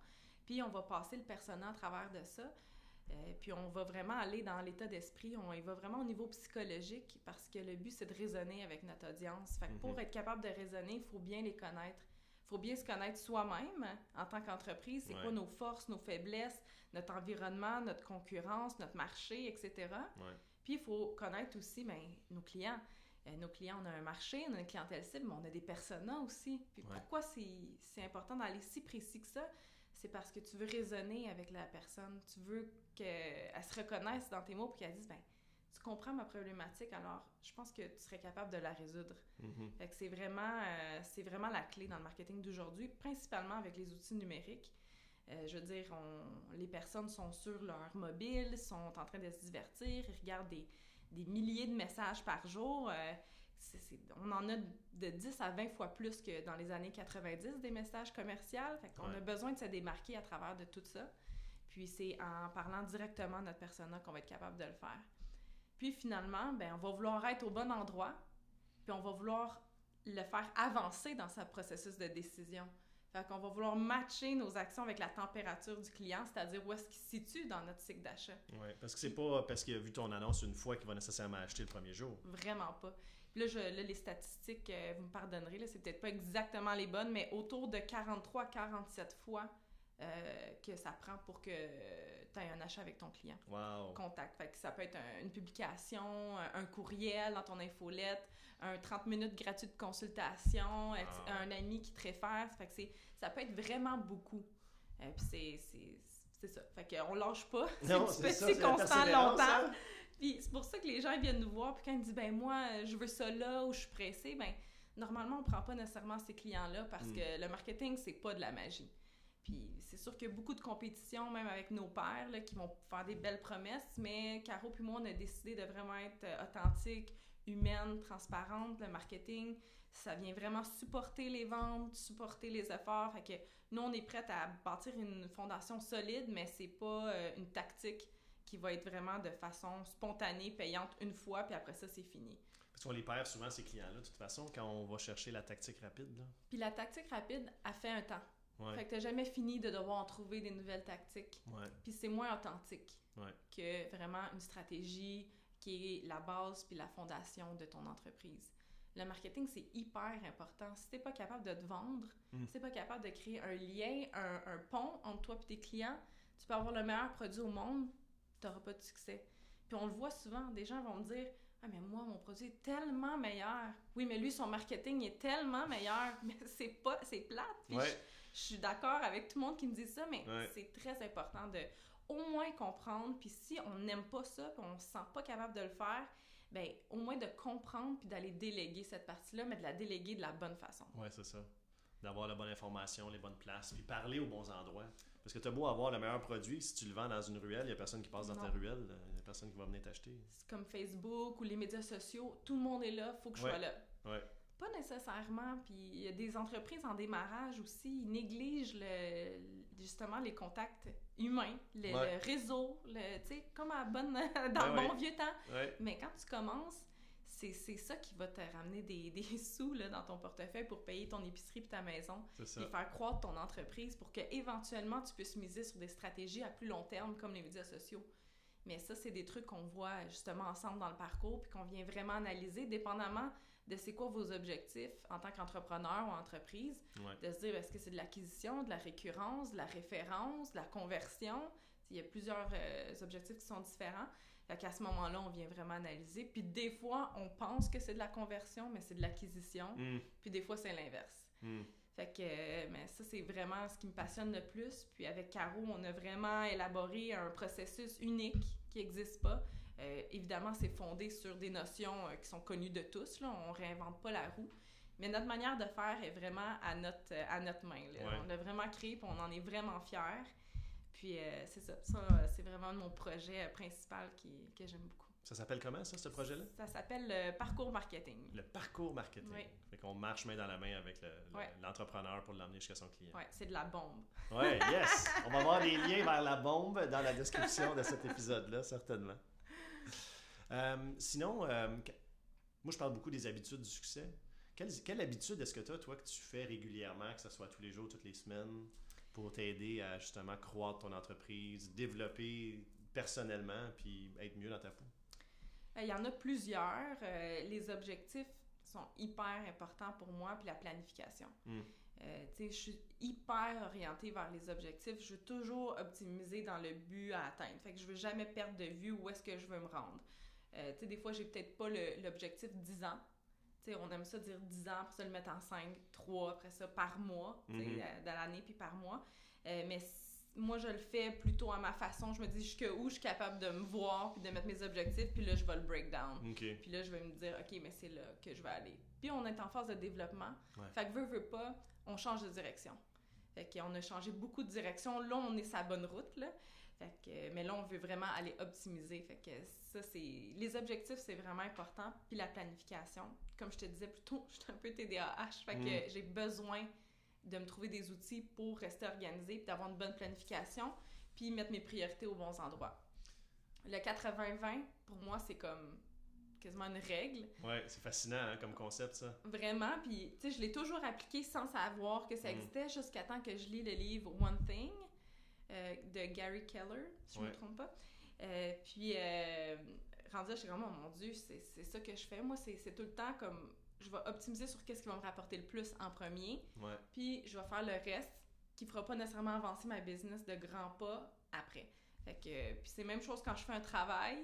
Puis on va passer le persona à travers de ça. Euh, puis on va vraiment aller dans l'état d'esprit, on y va vraiment au niveau psychologique parce que le but c'est de raisonner avec notre audience. Fait que pour mhm. être capable de raisonner, il faut bien les connaître faut bien se connaître soi-même en tant qu'entreprise. C'est quoi nos forces, nos faiblesses, notre environnement, notre concurrence, notre marché, etc. Puis il faut connaître aussi ben, nos clients. Euh, nos clients, on a un marché, on a une clientèle cible, mais on a des personas aussi. Puis pourquoi c'est important d'aller si précis que ça? C'est parce que tu veux raisonner avec la personne. Tu veux qu'elle se reconnaisse dans tes mots pour qu'elle dise, ben tu comprends ma problématique, alors je pense que tu serais capable de la résoudre. Mm-hmm. Fait que c'est vraiment, euh, c'est vraiment la clé dans le marketing d'aujourd'hui, principalement avec les outils numériques. Euh, je veux dire, on, les personnes sont sur leur mobile, sont en train de se divertir, ils regardent des, des milliers de messages par jour. Euh, on en a de 10 à 20 fois plus que dans les années 90 des messages commerciaux. Fait qu'on a besoin de se démarquer à travers de tout ça. Puis c'est en parlant directement à notre persona qu'on va être capable de le faire. Puis finalement, ben, on va vouloir être au bon endroit, puis on va vouloir le faire avancer dans sa processus de décision. Fait qu'on va vouloir matcher nos actions avec la température du client, c'est-à-dire où est-ce qu'il se situe dans notre cycle d'achat. Oui, parce que c'est pas parce qu'il a vu ton annonce une fois qu'il va nécessairement acheter le premier jour. Vraiment pas. Puis là, je, là les statistiques, euh, vous me pardonnerez, là, c'est peut-être pas exactement les bonnes, mais autour de 43 47 fois euh, que ça prend pour que tu aies un achat avec ton client. Wow. Contact. Fait que ça peut être un- une publication, un, courriel dans ton infolette, un 30 minutes gratuit de consultation, Wow. un ami qui te réfère. Fait que c'est, ça peut être vraiment beaucoup. Euh, Puis c'est, c'est, c'est ça. Fait qu'on lâche pas. C'est Non, c'est ça, c'est constant persévérance, longtemps. hein? Puis c'est pour ça que les gens ils viennent nous voir, puis quand ils disent ben moi je veux ça là ou je suis pressé, ben normalement on prend pas nécessairement ces clients-là parce Mm. que le marketing c'est pas de la magie. Puis c'est sûr qu'il y a beaucoup de compétition même avec nos là, qui vont faire des belles promesses, mais Caro puis moi on a décidé de vraiment être euh, authentique, humaine, transparente. Le marketing ça vient vraiment supporter les ventes, supporter les efforts. Fait que nous on est prête à bâtir une fondation solide, mais c'est pas euh, une tactique qui va être vraiment de façon spontanée, payante une fois, puis après ça, c'est fini. Parce qu'on les perd souvent, ces clients-là, de toute façon, quand on va chercher la tactique rapide. Là. Puis la tactique rapide a fait un temps. Ouais. Fait que t'as jamais fini de devoir en trouver des nouvelles tactiques. Ouais. Puis c'est moins authentique Ouais. que vraiment une stratégie qui est la base puis la fondation de ton entreprise. Le marketing, c'est hyper important. Si t'es pas capable de te vendre, Mm. si t'es pas capable de créer un lien, un, un pont entre toi et tes clients, tu peux avoir le meilleur produit au monde, t'auras pas de succès. Puis on le voit souvent, des gens vont me dire Ah, mais moi, mon produit est tellement meilleur. Oui, mais lui, son marketing est tellement meilleur. Mais c'est pas, c'est plate. Puis Ouais. je, je suis d'accord avec tout le monde qui me dit ça, mais Ouais. c'est très important de au moins comprendre. Puis si on n'aime pas ça, puis on se sent pas capable de le faire, ben au moins de comprendre puis d'aller déléguer cette partie-là, mais de la déléguer de la bonne façon. Ouais, c'est ça. D'avoir la bonne information, les bonnes places, puis parler aux bons endroits. Parce que tu as beau avoir le meilleur produit, si tu le vends dans une ruelle, il n'y a personne qui passe dans ta ruelle, a personne qui va venir t'acheter. C'est comme Facebook ou les médias sociaux, tout le monde est là, faut que je Ouais. sois là. Ouais. Pas nécessairement, puis il y a des entreprises en démarrage aussi, ils négligent le, justement les contacts humains, le, Ouais. le réseau, le, tu sais, comme à bonne, dans le bon vieux temps. Mais quand tu commences, c'est c'est ça qui va te ramener des, des sous là, dans ton portefeuille pour payer ton épicerie et ta maison, et faire croître ton entreprise pour que éventuellement tu puisses miser sur des stratégies à plus long terme comme les médias sociaux. Mais ça, c'est des trucs qu'on voit justement ensemble dans le parcours puis qu'on vient vraiment analyser dépendamment de c'est quoi vos objectifs en tant qu'entrepreneur ou entreprise, Ouais. de se dire est-ce que c'est de l'acquisition, de la récurrence, de la référence, de la conversion? Il y a plusieurs euh, objectifs qui sont différents. Fait qu'à ce moment-là, on vient vraiment analyser. Puis des fois, on pense que c'est de la conversion, mais c'est de l'acquisition. Hum, Puis des fois, c'est l'inverse. hum. Fait que, mais ça, c'est vraiment ce qui me passionne le plus. Puis avec Caro, on a vraiment élaboré un processus unique qui n'existe pas. Euh, évidemment, c'est fondé sur des notions euh, qui sont connues de tous. Là. On réinvente pas la roue. Mais notre manière de faire est vraiment à notre, euh, à notre main. là. Ouais. On l'a vraiment créé, puis on en est vraiment fiers. Puis c'est ça. Ça, c'est vraiment mon projet principal qui, que j'aime beaucoup. Ça s'appelle comment, ça, ce projet-là? Ça s'appelle le parcours marketing. Le parcours marketing. Oui. Fait qu'on marche main dans la main avec le- le- Ouais. l'entrepreneur pour l'emmener jusqu'à son client. Ouais, c'est de la bombe. Ouais, yes! On va voir des liens vers la bombe dans la description de cet épisode-là, certainement. Euh, sinon, euh, moi, je parle beaucoup des habitudes du succès. Quelle, quelle habitude est-ce que tu as, toi, que tu fais régulièrement, que ce soit tous les jours, toutes les semaines, pour t'aider à justement croître ton entreprise, développer personnellement, puis être mieux dans ta peau? Euh, Il y en a plusieurs. Euh, les objectifs sont hyper importants pour moi, puis la planification. Mm. Euh, je suis hyper orientée vers les objectifs. Je veux toujours optimiser dans le but à atteindre. Fait que je veux jamais perdre de vue où est-ce que je veux me rendre. Euh, des fois, j'ai peut-être pas l'objectif 10 ans. Tu sais, on aime ça dire 10 ans, après ça le mettre en 5, 3, après ça par mois, euh, dans l'année, puis par mois. Euh, mais moi, je le fais plutôt à ma façon. Je me dis jusqu'où je suis capable de me voir, puis de mettre mes objectifs, puis là, je vais le breakdown. OK. Puis là, je vais me dire, OK, mais c'est là que je vais aller. Puis on est en phase de développement. Ouais. Fait que veut, veut pas, on change de direction. Fait qu'on a changé beaucoup de direction. Là, on est sa bonne route, là. Fait que, mais là, on veut vraiment aller optimiser. Fait que ça, c'est... Les objectifs, c'est vraiment important. Puis la planification. Comme je te disais plus tôt, je suis un peu TDAH. Fait que Mm. j'ai besoin de me trouver des outils pour rester organisée, puis d'avoir une bonne planification, puis mettre mes priorités aux bons endroits. Le 80-20, pour moi, c'est comme quasiment une règle. Ouais, c'est fascinant hein, comme concept, ça. Vraiment, puis tu sais, je l'ai toujours appliqué sans savoir que ça Mm. existait jusqu'à temps que je lis le livre One Thing euh, de Gary Keller, si je Ouais. me trompe pas. Euh, puis, euh, rendu je suis comme, oh mon Dieu, c'est ça que je fais. Moi, c'est tout le temps comme, je vais optimiser sur qu'est-ce qui va me rapporter le plus en premier, Ouais. puis je vais faire le reste qui fera pas nécessairement avancer ma business de grands pas après. Fait que, puis c'est la même chose quand je fais un travail,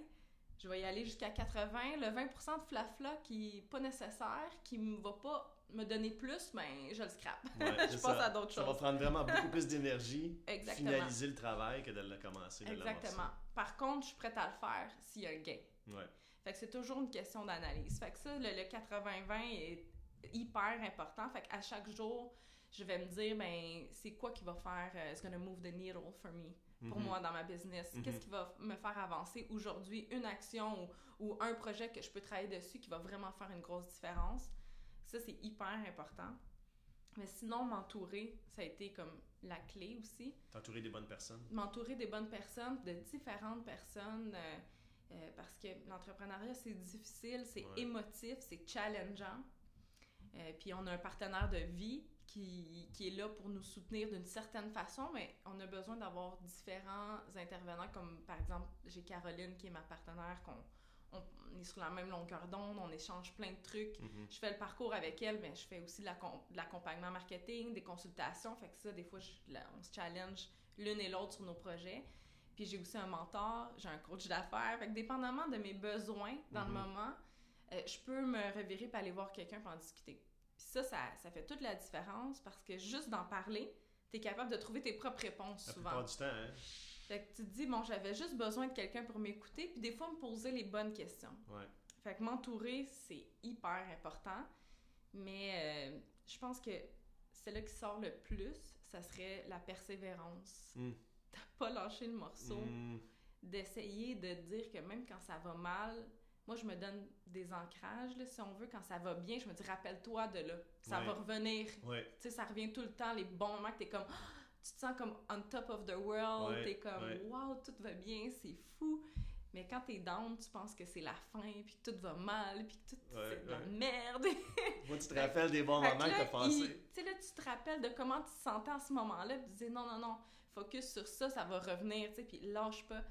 je vais y aller jusqu'à 80. Le 20% de flafla qui est pas nécessaire, qui ne va pas me donner plus, ben je le scrape. je passe à d'autres choses. Ça va prendre vraiment beaucoup plus d'énergie finaliser le travail que de le commencer. Exactement. Par contre, je suis prête à le faire s'il y a un gain. Ouais. Fait que c'est toujours une question d'analyse. Fait que ça, le, 80-20 est hyper important. Fait qu'à chaque jour, je vais me dire, ben, c'est quoi qui va faire, uh, it's gonna move the needle for me, pour mhm. moi dans ma business. Mhm. Qu'est-ce qui va me faire avancer aujourd'hui? Une action ou, ou, un projet que je peux travailler dessus qui va vraiment faire une grosse différence. Ça, c'est hyper important. Mais sinon, m'entourer, ça a été comme la clé aussi. T'entourer des bonnes personnes. M'entourer des bonnes personnes, de différentes personnes, euh, euh, parce que l'entrepreneuriat, c'est difficile, c'est émotif, c'est challengeant. Euh, puis on a un partenaire de vie qui, qui est là pour nous soutenir d'une certaine façon, mais on a besoin d'avoir différents intervenants, comme par exemple, j'ai Caroline qui est ma partenaire, qu'on on est sur la même longueur d'onde, on échange plein de trucs. Mhm. Je fais le parcours avec elle, mais je fais aussi de l'accompagnement marketing, des consultations. Fait que ça, des fois, on se challenge l'une et l'autre sur nos projets. Puis j'ai aussi un mentor, j'ai un coach d'affaires. Fait que dépendamment de mes besoins dans le mhm. moment, euh, je peux me revirer pour aller voir quelqu'un pour en discuter. Puis ça, ça, ça, fait toute la différence parce que juste d'en parler, tu es capable de trouver tes propres réponses souvent. La du temps, hein? Fait que tu te dis, bon, j'avais juste besoin de quelqu'un pour m'écouter, puis des fois me poser les bonnes questions. Ouais. Fait que m'entourer, c'est hyper important. Mais euh, je pense que celle qui sort le plus, ça serait la persévérance. Mm. Pas lâché le morceau. Hmm. D'essayer de dire que même quand ça va mal, moi, je me donne des ancrages, là, si on veut. Quand ça va bien, je me dis, rappelle-toi de là. Ça va revenir. Tu sais, ça revient tout le temps, les bons moments que t'es comme tu te sens comme on top of the world, t'es comme wow, tout va bien, c'est fou. Mais quand t'es down, tu penses que c'est la fin, puis que tout va mal, puis que tout c'est de la merde. Moi, tu te rappelles des bons moments que t'as passé. Tu sais, là, tu te rappelles de comment tu te sentais à ce moment-là, puis tu disais non, non, non, focus sur ça, ça va revenir, tu sais, puis lâche pas.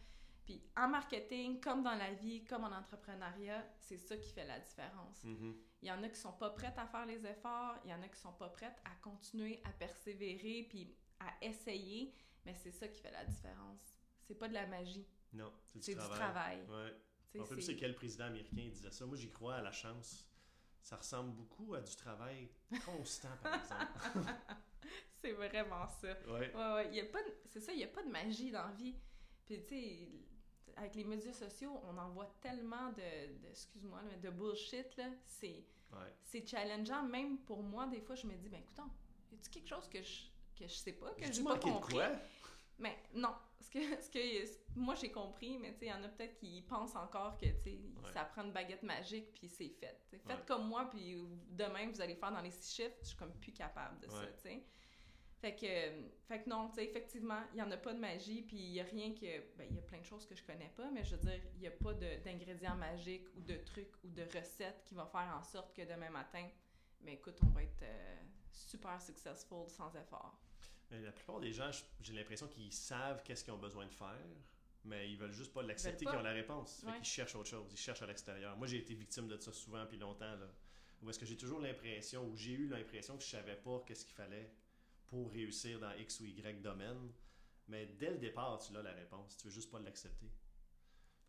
Puis en marketing, comme dans la vie, comme en entrepreneuriat, c'est ça qui fait la différence. Mm-hmm. Il y en a qui sont pas prêtes à faire les efforts, il y en a qui sont pas prêtes à continuer à persévérer, puis à essayer, mais c'est ça qui fait la différence. C'est pas de la magie. Non, c'est du, du, travail. Ouais. En fait, c'est quel président américain disait ça? Moi, j'y crois à la chance. Ça ressemble beaucoup à du travail constant, par exemple. C'est vraiment ça. Ouais. Ouais, ouais. Y a pas C'est ça, il n'y a pas de magie dans la vie. Puis, tu sais, avec les médias sociaux, on en voit tellement de, excuse-moi, de bullshit, là. C'est, c'est challengeant. Même pour moi, des fois, je me dis, ben, écoute, y a-tu quelque chose que je que je sais pas, que j'ai pas compris. De quoi? Mais non, ce que, ce que moi j'ai compris, mais tu sais, il y en a peut-être qui pensent encore que tu sais, ça prend une baguette magique puis c'est fait. Faites comme moi puis demain vous allez faire dans les six chiffres, je suis comme plus capable de ça, tu sais. Fait que, fait que non, tu sais, effectivement, il n'y en a pas de magie, puis il n'y a rien que. Ben, il y a plein de choses que je connais pas, mais je veux dire, il n'y a pas d'ingrédients magiques ou de trucs ou de recettes qui vont faire en sorte que demain matin, mais ben, écoute, on va être euh, super successful sans effort. La plupart des gens, j'ai l'impression qu'ils savent qu'est-ce qu'ils ont besoin de faire, mais ils veulent juste pas l'accepter qu'ils ont la réponse. Fait qu'ils cherchent autre chose, ils cherchent à l'extérieur. Moi, j'ai été victime de ça souvent puis longtemps. Là, où est-ce que j'ai toujours l'impression, ou j'ai eu l'impression que je savais pas qu'est-ce qu'il fallait pour réussir dans X ou Y domaine. Mais dès le départ, tu as la réponse. Tu veux juste pas l'accepter.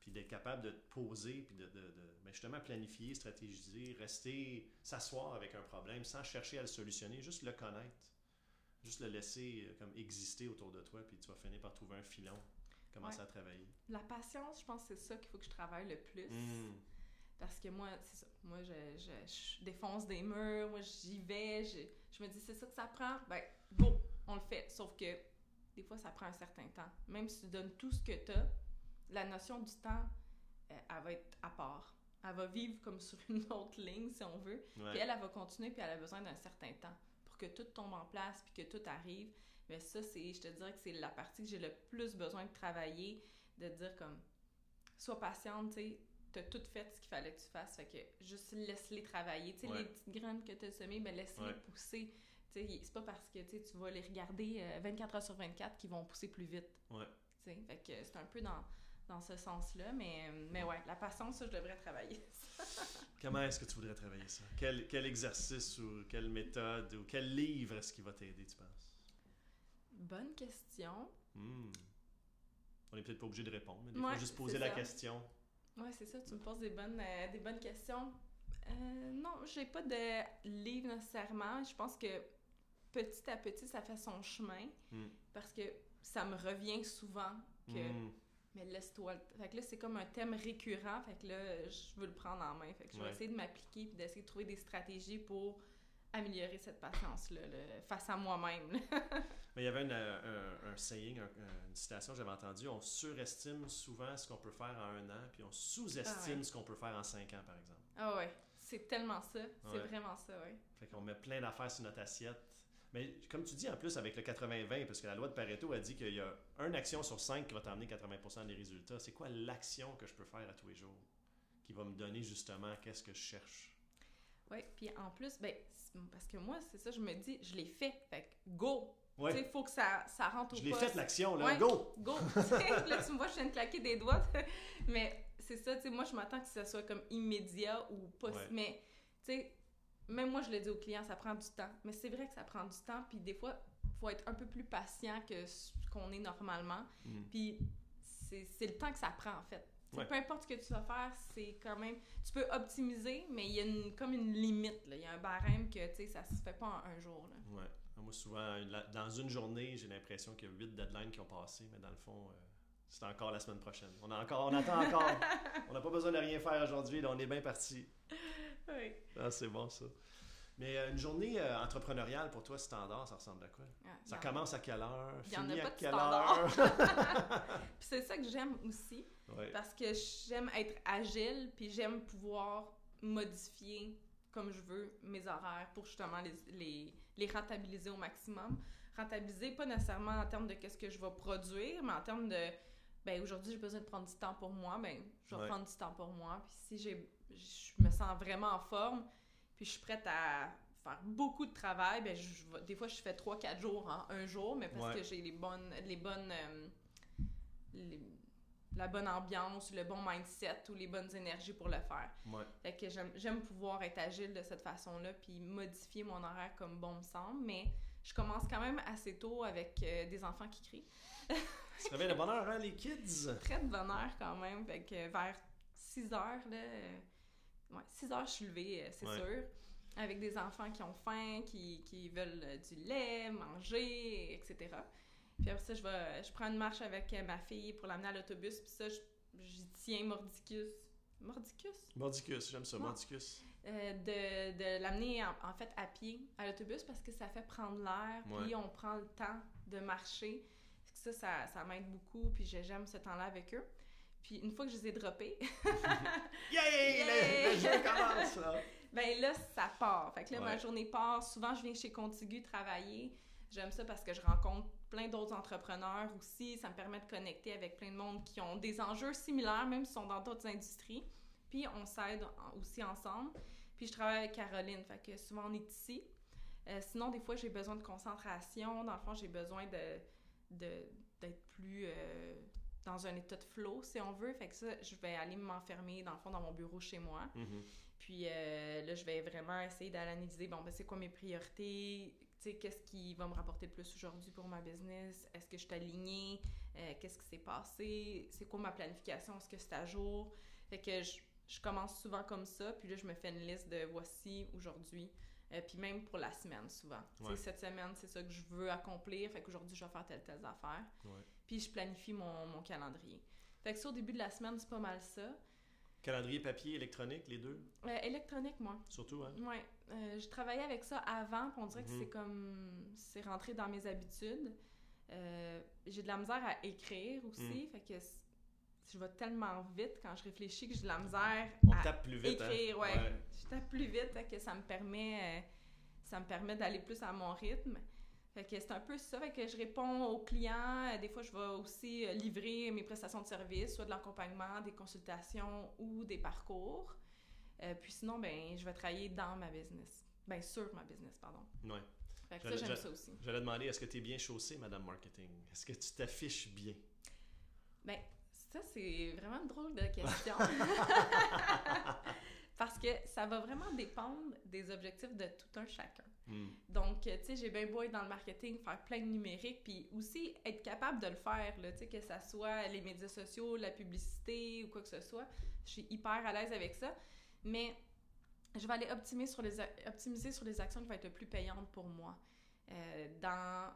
Puis d'être capable de te poser, puis de, de, de ben, justement planifier, stratégiser, rester, s'asseoir avec un problème sans chercher à le solutionner, juste le connaître juste le laisser euh, comme exister autour de toi, puis tu vas finir par trouver un filon, commencer à travailler. La patience, je pense que c'est ça qu'il faut que je travaille le plus. Hmm. Parce que moi, c'est ça. Moi, je, je, défonce des murs, moi, j'y vais, je, je, me dis, c'est ça que ça prend. Ben, go, on le fait. Sauf que des fois, ça prend un certain temps. Même si tu donnes tout ce que tu as, la notion du temps, euh, elle va être à part. Elle va vivre comme sur une autre ligne, si on veut. Puis elle, elle va continuer, puis elle a besoin d'un certain temps que tout tombe en place puis que tout arrive. Mais ça, c'est, je te dirais que c'est la partie que j'ai le plus besoin de travailler, de dire comme, sois patiente, tu sais, t'as tout fait ce qu'il fallait que tu fasses, fait que juste laisse-les travailler. Tu sais, les petites graines que tu as semées, ben laisse-les pousser. Tu sais, c'est pas parce que tu vas les regarder 24 euh, heures sur 24 qu'ils vont pousser plus vite. Ouais. Tu sais, fait que c'est un peu dans dans ce sens-là. Mais, mais ouais, la patience, ça, je devrais travailler. Comment est-ce que tu voudrais travailler ça? Quel, quel exercice ou quelle méthode ou quel livre est-ce qui va t'aider, tu penses? Bonne question. Hmm. On n'est peut-être pas obligé de répondre, mais des Ouais, fois, juste poser la question. Ouais, c'est ça, tu me poses des bonnes, euh, des bonnes questions. Euh, non, j'ai pas de livre nécessairement. Je pense que petit à petit, ça fait son chemin Hmm. parce que ça me revient souvent que Hmm. mais laisse-toi Fait que là, c'est comme un thème récurrent. Fait que là, je veux le prendre en main. Fait que je vais Ouais. essayer de m'appliquer puis d'essayer de trouver des stratégies pour améliorer cette patience-là là, face à moi-même. Mais il y avait une, euh, un, un saying, un- une citation que j'avais entendue. On surestime souvent ce qu'on peut faire en un an, puis on sous-estime Ah ouais. ce qu'on peut faire en cinq ans, par exemple. Ah ouais, c'est tellement ça. C'est Ouais. vraiment ça, ouais. Fait qu'on met plein d'affaires sur notre assiette. Mais comme tu dis, en plus, avec le 80-20, parce que la loi de Pareto a dit qu'il y a une action sur cinq qui va t'emmener 80% des résultats. C'est quoi l'action que je peux faire à tous les jours qui va me donner justement qu'est-ce que je cherche? Oui, puis en plus, ben, parce que moi, c'est ça, je me dis, je l'ai fait. Fait que go! Ouais. Tu sais, il faut que ça, ça rentre au Je l'ai fait l'action, là. Ouais. Go! Go! Là, tu me vois, je viens de claquer des doigts. mais c'est ça, tu sais, moi, je m'attends que ça soit comme immédiat ou pas. Ouais. Mais, tu sais, même moi, je le dis aux clients, ça prend du temps. Mais c'est vrai que ça prend du temps. Puis des fois, faut être un peu plus patient que ce qu'on est normalement. Mm. Puis c'est le temps que ça prend, en fait. Ouais. Peu importe ce que tu vas faire, c'est quand même... Tu peux optimiser, mais il y a une, comme une limite. là. Il y a un barème que, tu sais, ça se fait pas en un jour. Là. Ouais. Moi, souvent, dans une journée, j'ai l'impression qu'il y a huit deadlines qui ont passé, mais dans le fond, euh, c'est encore la semaine prochaine. On, a encore, on attend encore. on n'a pas besoin de rien faire aujourd'hui, on est bien parti. Oui. Ah, c'est bon, ça. Mais euh, une journée euh, entrepreneuriale pour toi, standard, ça ressemble à quoi? Ça commence à quelle heure? Il y en a Finit pas à de quelle standard. heure? Puis c'est ça que j'aime aussi, Ouais. parce que j'aime être agile, puis j'aime pouvoir modifier comme je veux mes horaires pour justement les, les, les rentabiliser au maximum. Rentabiliser, pas nécessairement en termes de qu'est-ce que je vais produire, mais en termes de, ben aujourd'hui j'ai besoin de prendre du temps pour moi, ben je vais Ouais. prendre du temps pour moi. Puis si j'ai, je me sens vraiment en forme, puis je suis prête à faire beaucoup de travail, ben je, des fois je fais 3-4 jours en un jour, mais parce Ouais. que j'ai les bonnes, les bonnes, euh, les- la bonne ambiance, le bon mindset ou les bonnes énergies pour le faire. Ouais. Fait que j'aime, pouvoir être agile de cette façon-là, puis modifier mon horaire comme bon me semble, mais je commence quand même assez tôt avec euh, des enfants qui crient. Ça réveille de bonne heure, hein, les kids? Très de bonne heure quand même, fait que vers 6 heures, là, euh, ouais, 6 heures je suis levée, euh, c'est Ouais. sûr, avec des enfants qui ont faim, qui, qui veulent euh, du lait, manger, etc. Puis après ça, je, vais, je prends une marche avec euh, ma fille pour l'amener à l'autobus, puis ça, j'y tiens mordicus. Mordicus? Mordicus, j'aime ça. Mordicus. Euh, de, de l'amener en, en fait à pied à l'autobus parce que ça fait prendre l'air, puis on prend le temps de marcher. Ça, ça, ça m'aide beaucoup, puis j'ai- j'aime ce temps-là avec eux. Puis une fois que je les ai droppés, Yay! Yay! le jeu commence, là! ben là, ça part. Fait que là, ma journée part. Souvent, je viens chez Contigu travailler. J'aime ça parce que je rencontre plein d'autres entrepreneurs aussi. Ça me permet de connecter avec plein de monde qui ont des enjeux similaires, même s'ils sont dans d'autres industries. Puis on s'aide aussi ensemble. Puis je travaille avec Caroline, fait que souvent on est ici. Euh, sinon, des fois, j'ai besoin de concentration. Dans le fond, j'ai besoin de de- d'être plus euh, dans un état de flow, si on veut. Fait que ça, je vais aller m'enfermer, dans le fond, dans mon bureau chez moi. Mhm. Puis euh, là, je vais vraiment essayer d'analyser, bon, ben, c'est quoi mes priorités, tu sais, qu'est-ce qui va me rapporter le plus aujourd'hui pour ma business, est-ce que je suis alignée, Euh, qu'est-ce qui s'est passé, c'est quoi ma planification, est-ce que c'est à jour? Fait que je, je commence souvent comme ça, puis là, je me fais une liste de voici, aujourd'hui, euh, puis même pour la semaine, souvent. Ouais. cette semaine, c'est ça que je veux accomplir, fait qu'aujourd'hui, je vais faire telle, telle affaire. Puis je planifie mon, mon calendrier. Fait que ça, au début de la semaine, c'est pas mal ça. Calendrier papier, électronique, les deux, Euh, électronique, moi. surtout, hein? Ouais, euh, je travaillais avec ça avant, puis on dirait que Mhm. c'est comme c'est rentré dans mes habitudes. Euh, j'ai de la misère à écrire Mm. aussi, fait que je vais tellement vite quand je réfléchis que j'ai de la misère On à tape plus vite, écrire, hein? ouais. Je tape plus vite, que ça me permet euh, ça me permet d'aller plus à mon rythme. Fait que c'est un peu ça, fait que je réponds aux clients. Euh, Des fois, je vais aussi euh, livrer mes prestations de services, soit de l'accompagnement, des consultations ou des parcours. Euh, puis sinon, ben, je vais travailler dans ma business. Ben, sur ma business, pardon. Ouais. Fait que J'allais- ça, j'aime j'a- ça aussi. J'allais demander, est-ce que tu es bien chaussée, Madame Marketing? Est-ce que tu t'affiches bien? Ben, ça, c'est vraiment une drôle de question. Parce que ça va vraiment dépendre des objectifs de tout un chacun. Hmm. Donc, tu sais, j'ai bien beau être dans le marketing, faire plein de numérique, puis aussi être capable de le faire, tu sais, que ça soit les médias sociaux, la publicité ou quoi que ce soit. Je suis hyper à l'aise avec ça. Mais je vais aller optimiser sur les, a- optimiser sur les actions qui vont être le plus payantes pour moi. Euh, dans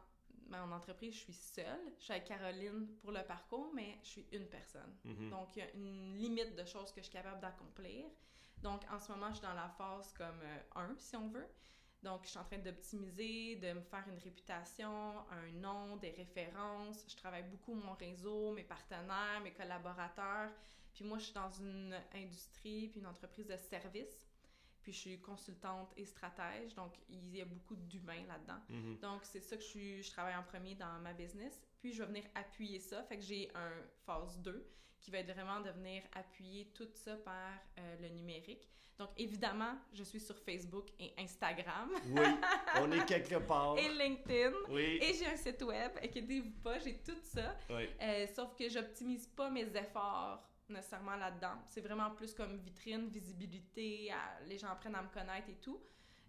mon entreprise, je suis seule. Je suis avec Caroline pour le parcours, mais je suis une personne. Mhm. Donc, il y a une limite de choses que je suis capable d'accomplir. Donc, en ce moment, je suis dans la phase comme 1, si on veut. Donc, je suis en train d'optimiser, de me faire une réputation, un nom, des références. Je travaille beaucoup mon réseau, mes partenaires, mes collaborateurs. Puis moi, je suis dans une industrie, puis une entreprise de services. Puis je suis consultante et stratège. Donc, il y a beaucoup d'humains là-dedans. Mhm. Donc, c'est ça que je, suis, je travaille en premier dans ma business. Puis, je vais venir appuyer ça. Fait que j'ai un phase 2 qui va être vraiment de venir appuyer tout ça par euh, le numérique. Donc, évidemment, je suis sur Facebook et Instagram Oui, on est quelque part. et LinkedIn. Oui. Et j'ai un site web, inquiétez-vous pas, j'ai tout ça. Oui. Euh, sauf que j'optimise pas mes efforts nécessairement là-dedans. C'est vraiment plus comme vitrine, visibilité, à- les gens apprennent à me connaître et tout.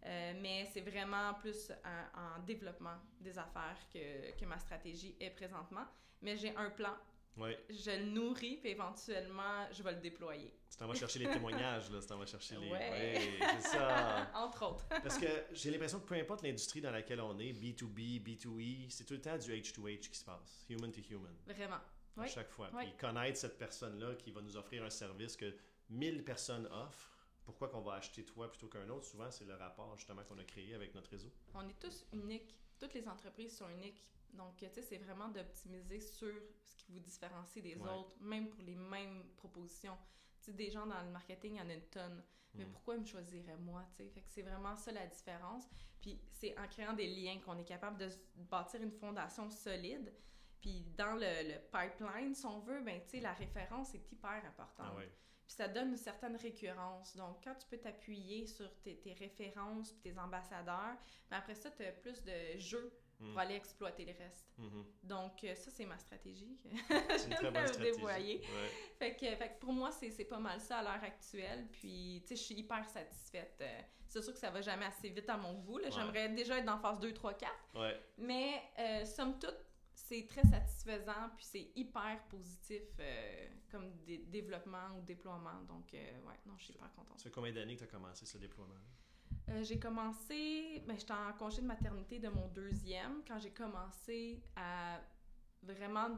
Euh, mais c'est vraiment plus en, en développement des affaires que, que ma stratégie est présentement. Mais j'ai un plan, Oui. je le nourris, puis éventuellement, je vais le déployer. Tu t'en vas chercher les témoignages, là. Tu t'en vas chercher les. Ouais. Oui, c'est ça. Entre autres. Parce que j'ai l'impression que peu importe l'industrie dans laquelle on est, B2B, B2E, c'est tout le temps du H2H qui se passe. Human to human. Vraiment. À Oui. chaque fois. Oui. Puis connaître cette personne-là qui va nous offrir un service que 1000 personnes offrent. Pourquoi qu'on va acheter toi plutôt qu'un autre? Souvent, c'est le rapport justement qu'on a créé avec notre réseau. On est tous uniques. Toutes les entreprises sont uniques. Donc, tu sais, c'est vraiment d'optimiser sur ce qui vous différencie des Ouais. autres, même pour les mêmes propositions. Tu sais, des gens dans le marketing, il y en a une tonne. Mais Mm. pourquoi ils me choisiraient moi, tu sais? Fait que c'est vraiment ça la différence. Puis c'est en créant des liens qu'on est capable de bâtir une fondation solide. Puis dans le, le pipeline, si on veut, ben, la référence est hyper importante. Ah. Puis ça donne une certaine récurrence. Donc, quand tu peux t'appuyer sur tes, tes références puis tes ambassadeurs, mais après ça, tu as plus de jeux Mm. pour aller exploiter le reste. Mhm. Donc, euh, ça, c'est ma stratégie. C'est une très bonne le stratégie. dévoyer. Ouais. fait, que, fait que pour moi, c'est pas mal ça à l'heure actuelle. Puis, tu sais, je suis hyper satisfaite. Euh, c'est sûr que ça va jamais assez vite à mon goût. Ouais. J'aimerais déjà être dans phase 2, 3, 4. Ouais. Mais, euh, somme toute, c'est très satisfaisant, puis c'est hyper positif euh, comme dé- développement ou déploiement. Donc, euh, ouais, non, je suis hyper contente. Ça fait combien d'années que tu as commencé ce déploiement? Euh, j'ai commencé, ben, j'étais en congé de maternité de mon deuxième quand j'ai commencé à vraiment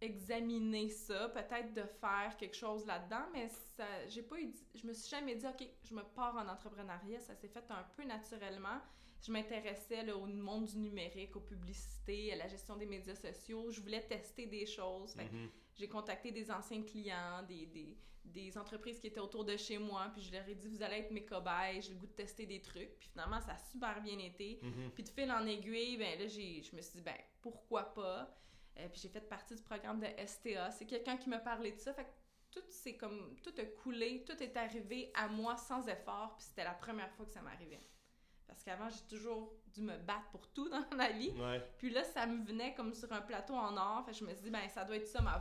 examiner ça, peut-être de faire quelque chose là-dedans, mais ça, j'ai pas eu, je me suis jamais dit, OK, je me pars en entrepreneuriat, ça s'est fait un peu naturellement. Je m'intéressais au monde du numérique, aux publicités, à la gestion des médias sociaux. Je voulais tester des choses. Mhm. j'ai contacté des anciens clients, des, des, des entreprises qui étaient autour de chez moi, puis je leur ai dit, vous allez être mes cobayes, j'ai le goût de tester des trucs. Puis finalement, ça a super bien été. Mhm. Puis de fil en aiguille, ben là, j'ai, je me suis dit, ben pourquoi pas? Euh, puis j'ai fait partie du programme de STA. C'est quelqu'un qui m'a parlé de ça. Fait que tout, c'est comme, tout a coulé, tout est arrivé à moi sans effort, puis c'était la première fois que ça m'arrivait. Parce qu'avant, j'ai toujours dû me battre pour tout dans ma vie. Ouais. Puis là, ça me venait comme sur un plateau en or. Fait je me suis dit, ben, ça doit être ça ma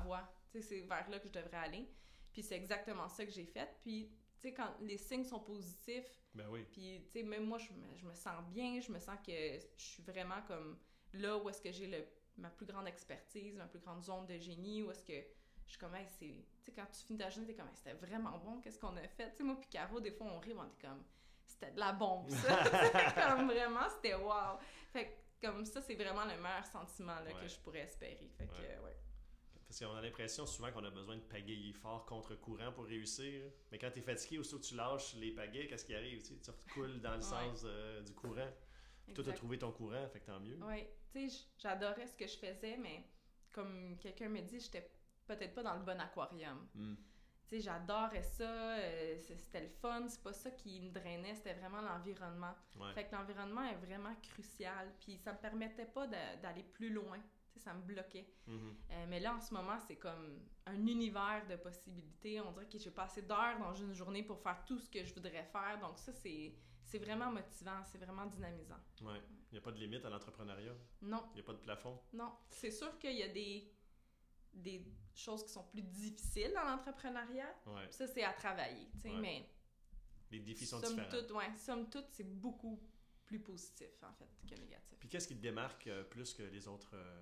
sais, c'est vers là que je devrais aller. Puis c'est exactement ça que j'ai fait. Puis, tu sais, quand les signes sont positifs, Ben oui. puis, tu sais, même moi, je me, je me sens bien. Je me sens que je suis vraiment comme là où est-ce que j'ai ma plus grande expertise, ma plus grande zone de génie, où est-ce que je suis comme, hey, c'est. Tu sais, quand tu finis ta journée, t'es comme, Hey, c'était vraiment bon, qu'est-ce qu'on a fait? Tu sais, moi, puis Caro, des fois, on rit, on est comme, c'était de la bombe, ça. comme vraiment, c'était wow. Fait que, comme ça, c'est vraiment le meilleur sentiment là, Ouais. que je pourrais espérer. Fait que, Ouais. ouais. Parce qu'on a l'impression souvent qu'on a besoin de pagayer fort contre courant pour réussir. Mais quand tu es fatigué, aussitôt que tu lâches les pagaies, qu'est-ce qui arrive? Tu, sais, tu recoules dans le Ouais. sens euh, du courant. Toi, tu as trouvé ton courant, fait que tant mieux. Oui, tu sais, j'adorais ce que je faisais, mais comme quelqu'un me dit, j'étais peut-être pas dans le bon aquarium. Mm. Sais, j'adorais ça, euh, c'était le fun, c'est pas ça qui me drainait, c'était vraiment l'environnement. Ouais. Fait que l'environnement est vraiment crucial, puis ça me permettait pas d'aller plus loin. Tu sais, ça me bloquait. Mhm. Euh, mais là, en ce moment, c'est comme un univers de possibilités. On dirait que j'ai pas assez d'heures dans une journée pour faire tout ce que je voudrais faire. Donc ça, c'est c'est vraiment motivant, c'est vraiment dynamisant. Ouais. Il n'y a pas de limite à l'entrepreneuriat? Non, Il n'y a pas de plafond? Non, c'est sûr qu'il y a des, des choses qui sont plus difficiles dans l'entrepreneuriat. Ouais. Ça, c'est à travailler, tu sais, Ouais. mais Les défis sont somme différents. toute, ouais, somme toute, c'est beaucoup plus positif, en fait, que négatif. Puis qu'est-ce qui te démarque euh, plus que les autres euh,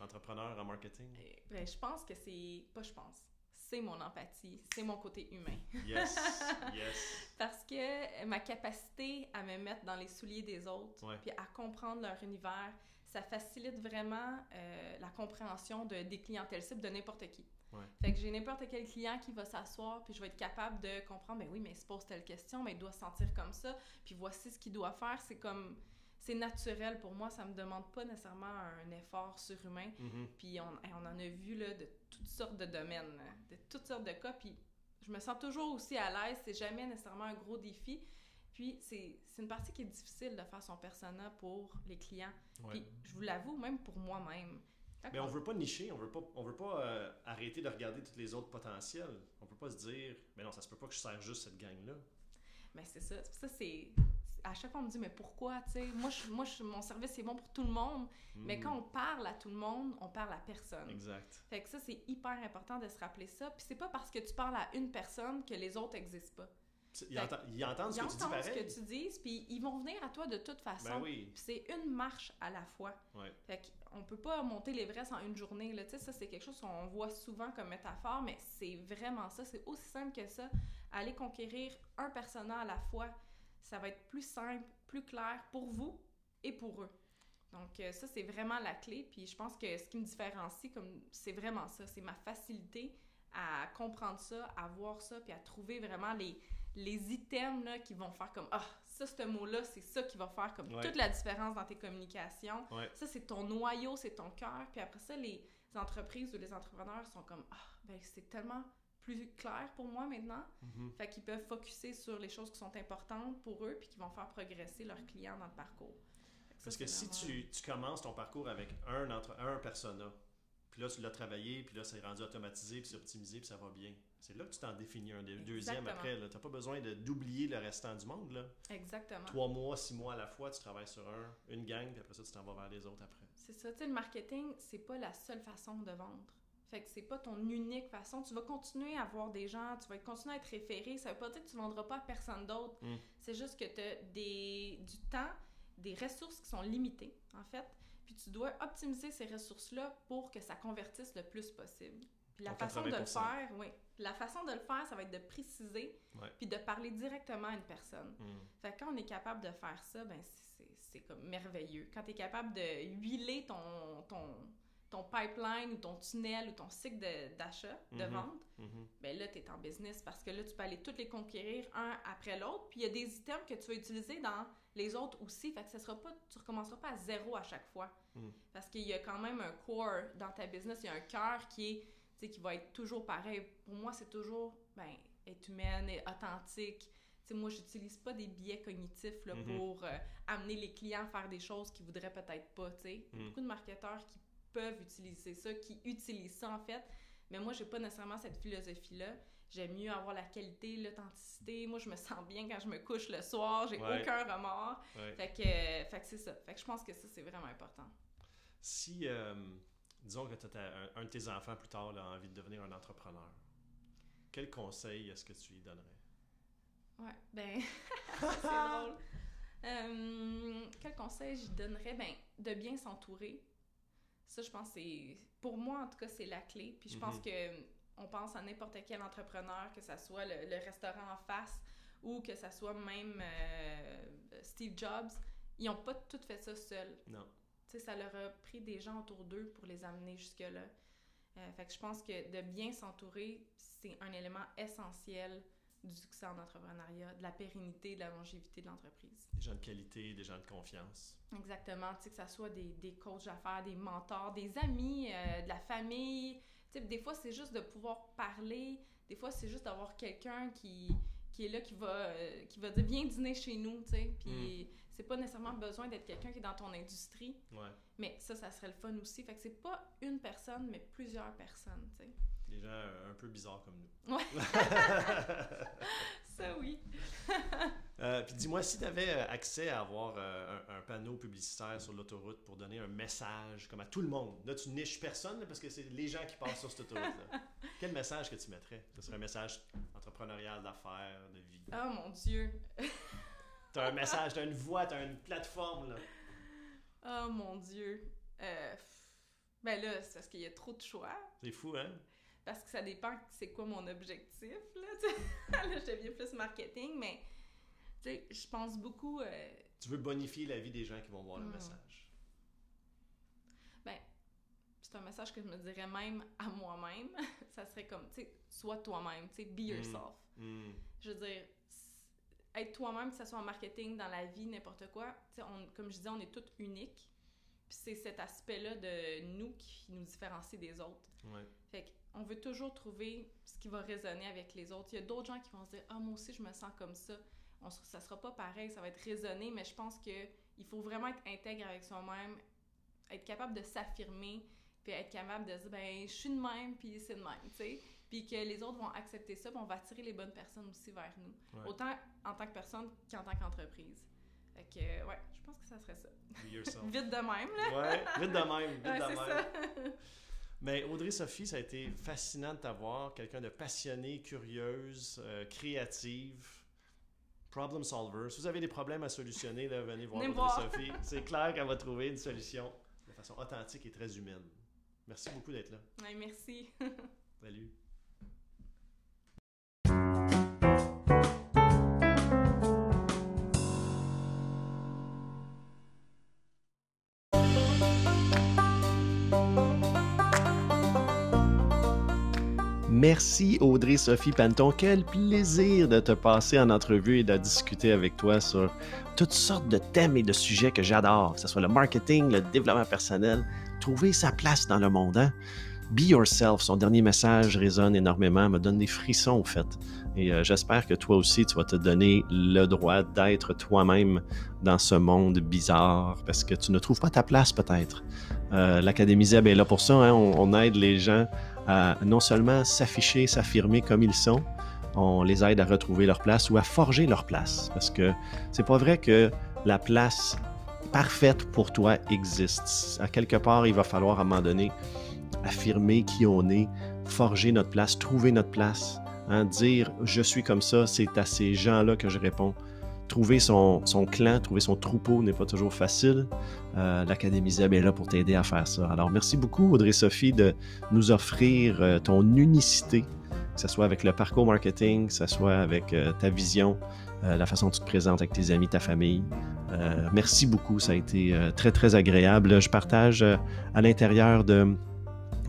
entrepreneurs en marketing? Eh, ben, je pense que c'est... Pas je pense. C'est mon empathie, c'est mon côté humain. Yes, yes. Parce que ma capacité à me mettre dans les souliers des autres, puis à comprendre leur univers, ça facilite vraiment euh, la compréhension de, des clientèles cibles de n'importe qui. Ouais. Fait que j'ai n'importe quel client qui va s'asseoir, puis je vais être capable de comprendre, ben oui, mais il se pose telle question, mais il doit se sentir comme ça, puis voici ce qu'il doit faire. C'est comme, c'est naturel pour moi, ça me demande pas nécessairement un effort surhumain. Mhm. Puis on, on en a vu là, de toutes sortes de domaines, hein, de toutes sortes de cas. Puis je me sens toujours aussi à l'aise. C'est jamais nécessairement un gros défi. Puis c'est une partie qui est difficile de faire son persona pour les clients. Ouais. Puis je vous l'avoue, même pour moi-même. Mais on on- veut pas nicher, on veut pas, on veut pas euh, arrêter de regarder tous les autres potentiels. On peut pas se dire, mais non, ça se peut pas que je sers juste cette gang-là. Mais c'est ça. Ça, c'est. À chaque fois, on me dit, mais pourquoi, tu sais? Moi, je, moi je, mon service est bon pour tout le monde. Mais Mhm. quand on parle à tout le monde, on parle à personne. Exact. Fait que ça, c'est hyper important de se rappeler ça. Puis c'est pas parce que tu parles à une personne que les autres n'existent pas. Ils, ils entendent ce Ils que tu dis ce que tu dis, puis ils vont venir à toi de toute façon. Ben oui. C'est une marche à la fois. Ouais. Fait qu'on peut pas monter l'Everest en une journée. Là. Tu sais, ça, c'est quelque chose qu'on voit souvent comme métaphore, mais c'est vraiment ça. C'est aussi simple que ça. Aller conquérir un persona à la fois, ça va être plus simple, plus clair pour vous et pour eux. Donc euh, ça, c'est vraiment la clé. Puis je pense que ce qui me différencie, comme c'est vraiment ça. C'est ma facilité à comprendre ça, à voir ça, puis à trouver vraiment les, les items là, qui vont faire comme Ah, ça, ce mot-là, c'est ça qui va faire comme Ouais. toute la différence dans tes communications. Ouais. Ça, c'est ton noyau, c'est ton cœur. Puis après ça, les entreprises ou les entrepreneurs sont comme Ah, ben c'est tellement plus clair pour moi maintenant. Mhm. Fait qu'ils peuvent focuser sur les choses qui sont importantes pour eux, puis qui vont faire progresser leurs clients dans le parcours. Ça, Parce que si vraiment- tu, tu commences ton parcours avec un, entre, un persona, puis là tu l'as travaillé, puis là c'est rendu automatisé, puis c'est optimisé, puis ça va bien. C'est là que tu t'en définis un deux- deuxième Exactement. après. Tu n'as pas besoin d'oublier le restant du monde. Là. Exactement. Trois mois, six mois à la fois, tu travailles sur un, une gang, puis après ça, tu t'en vas vers les autres après. C'est ça, tu sais, le marketing, c'est pas la seule façon de vendre. Fait que c'est pas ton unique façon. Tu vas continuer à voir des gens, tu vas continuer à être référé. Ça veut pas dire que tu vendras pas à personne d'autre. Mm. C'est juste que tu as des, du temps, des ressources qui sont limitées, en fait. Puis tu dois optimiser ces ressources-là pour que ça convertisse le plus possible. Puis la façon de le 80%. faire, oui. La façon de le faire, ça va être de préciser, Ouais. puis de parler directement à une personne. Mhm. Fait que quand on est capable de faire ça, ben c'est- comme merveilleux. Quand tu es capable de huiler ton, ton, ton pipeline ou ton tunnel ou ton cycle de- d'achat, de, Mhm. vente, Mhm. ben là, tu es en business parce que là, tu peux aller toutes les conquérir un après l'autre. Puis il y a des items que tu vas utiliser dans les autres aussi. Fait que ça sera pas, tu recommenceras pas à zéro à chaque fois. Mhm. Parce qu'il y a quand même un core dans ta business, il y a un cœur qui est, sais, qui va être toujours pareil. Pour moi, c'est toujours, ben, être humaine et authentique. Tu sais, moi, j'utilise pas des biais cognitifs là, Mhm. pour euh, amener les clients à faire des choses qu'ils voudraient peut-être pas, tu sais. Il y a Mhm. beaucoup de marketeurs qui peuvent utiliser ça, qui utilisent ça, en fait. Mais moi, j'ai pas nécessairement cette philosophie-là. J'aime mieux avoir la qualité, l'authenticité. Moi, je me sens bien quand je me couche le soir. J'ai Ouais. aucun remords. Ouais. Fait que, euh, fait que c'est ça. Fait que je pense que ça, c'est vraiment important. Si, euh, disons que tu as un, un de tes enfants plus tard là, a envie de devenir un entrepreneur, quel conseil est-ce que tu lui donnerais? Ouais, ben, c'est drôle. Euh, quel conseil je donnerais? Ben, de bien s'entourer. Ça, je pense que c'est... Pour moi, en tout cas, c'est la clé. Puis je pense Mhm. que on pense à n'importe quel entrepreneur, que ça soit le, le restaurant en face ou que ça soit même euh, Steve Jobs, ils n'ont pas tout fait ça seuls. Non. Sais, ça leur a pris des gens autour d'eux pour les amener jusque-là. Euh, fait que je pense que de bien s'entourer, c'est un élément essentiel du succès en entrepreneuriat, de la pérennité, de la longévité de l'entreprise. Des gens de qualité, des gens de confiance. Exactement, tu sais, que ça soit des, des coachs d'affaires, des mentors, des amis, euh, de la famille. Tu sais, des fois, c'est juste de pouvoir parler. Des fois, c'est juste d'avoir quelqu'un qui, qui est là, qui va, euh, qui va dire « Viens dîner chez nous », tu sais. Puis c'est pas nécessairement besoin d'être quelqu'un qui est dans ton industrie. Ouais. Mais ça, ça serait le fun aussi. Fait que c'est pas une personne, mais plusieurs personnes, tu sais. Des gens euh, un peu bizarres comme nous. Ouais. ça, oui. Euh, puis dis-moi, si tu avais accès à avoir euh, un, un panneau publicitaire sur l'autoroute pour donner un message comme à tout le monde, là tu niches personne là, parce que c'est les gens qui passent sur cette autoroute-là. Quel message que tu mettrais? Ce serait un message entrepreneurial, d'affaires, de vie. Oh mon Dieu. T'as un message, t'as une voix, t'as une plateforme, là. Oh mon Dieu. Euh, ben là, c'est parce qu'il y a trop de choix. C'est fou, hein? Parce que ça dépend c'est quoi mon objectif, là, là, je deviens plus marketing, mais, je pense beaucoup... euh, Tu veux bonifier la vie des gens qui vont voir le Hmm. message. ben, c'est un message que je me dirais même à moi-même. ça serait comme, tu sais, sois toi-même, tu sais, be yourself. Hmm. Je veux dire, être toi-même, que ce soit en marketing, dans la vie, n'importe quoi, tu sais, comme je disais, on est tous uniques. Puis c'est cet aspect-là de nous qui nous différencie des autres. Ouais. Fait qu'on veut toujours trouver ce qui va résonner avec les autres. Il y a d'autres gens qui vont se dire Ah, moi aussi, je me sens comme ça. On, ça sera pas pareil, ça va être raisonné, mais je pense que il faut vraiment être intègre avec soi-même, être capable de s'affirmer, puis être capable de dire Ben, je suis de même, puis c'est de même, tu sais. Puis que les autres vont accepter ça, puis on va attirer les bonnes personnes aussi vers nous. Ouais. Autant en tant que personne qu'en tant qu'entreprise. Fait que, euh, ouais, je pense que ça serait ça. Vite de même, là. Ouais, vite de même, vite Ouais, de même. ça. Mais Audrey-Sophie, ça a été fascinant de t'avoir, quelqu'un de passionné, curieuse, euh, créative, problem solver. Si vous avez des problèmes à solutionner, là, venez voir voir. Audrey-Sophie. C'est clair qu'elle va trouver une solution de façon authentique et très humaine. Merci beaucoup d'être là. Ouais, merci. Salut. Merci Audrey-Sophie Panton. Quel plaisir de te passer en entrevue et de discuter avec toi sur toutes sortes de thèmes et de sujets que j'adore, que ce soit le marketing, le développement personnel, trouver sa place dans le monde. hein? Be yourself, son dernier message résonne énormément, me donne des frissons au fait. Et euh, j'espère que toi aussi, tu vas te donner le droit d'être toi-même dans ce monde bizarre parce que tu ne trouves pas ta place peut-être. Euh, L'Académie Zeb est là pour ça. hein? On aide les gens non seulement s'afficher, s'affirmer comme ils sont, on les aide à retrouver leur place ou à forger leur place. Parce que c'est pas vrai que la place parfaite pour toi existe. À quelque part, il va falloir à un moment donné affirmer qui on est, forger notre place, trouver notre place, hein, dire je suis comme ça, c'est à ces gens-là que je réponds. Trouver son, son clan, trouver son troupeau n'est pas toujours facile. Euh, L'Académie Zeb est là pour t'aider à faire ça. Alors merci beaucoup Audrey-Sophie de nous offrir euh, ton unicité, que ce soit avec le parcours marketing, que ce soit avec euh, ta vision, la façon dont tu te présentes avec tes amis, ta famille. Merci beaucoup, ça a été très très agréable. Je partage à l'intérieur de,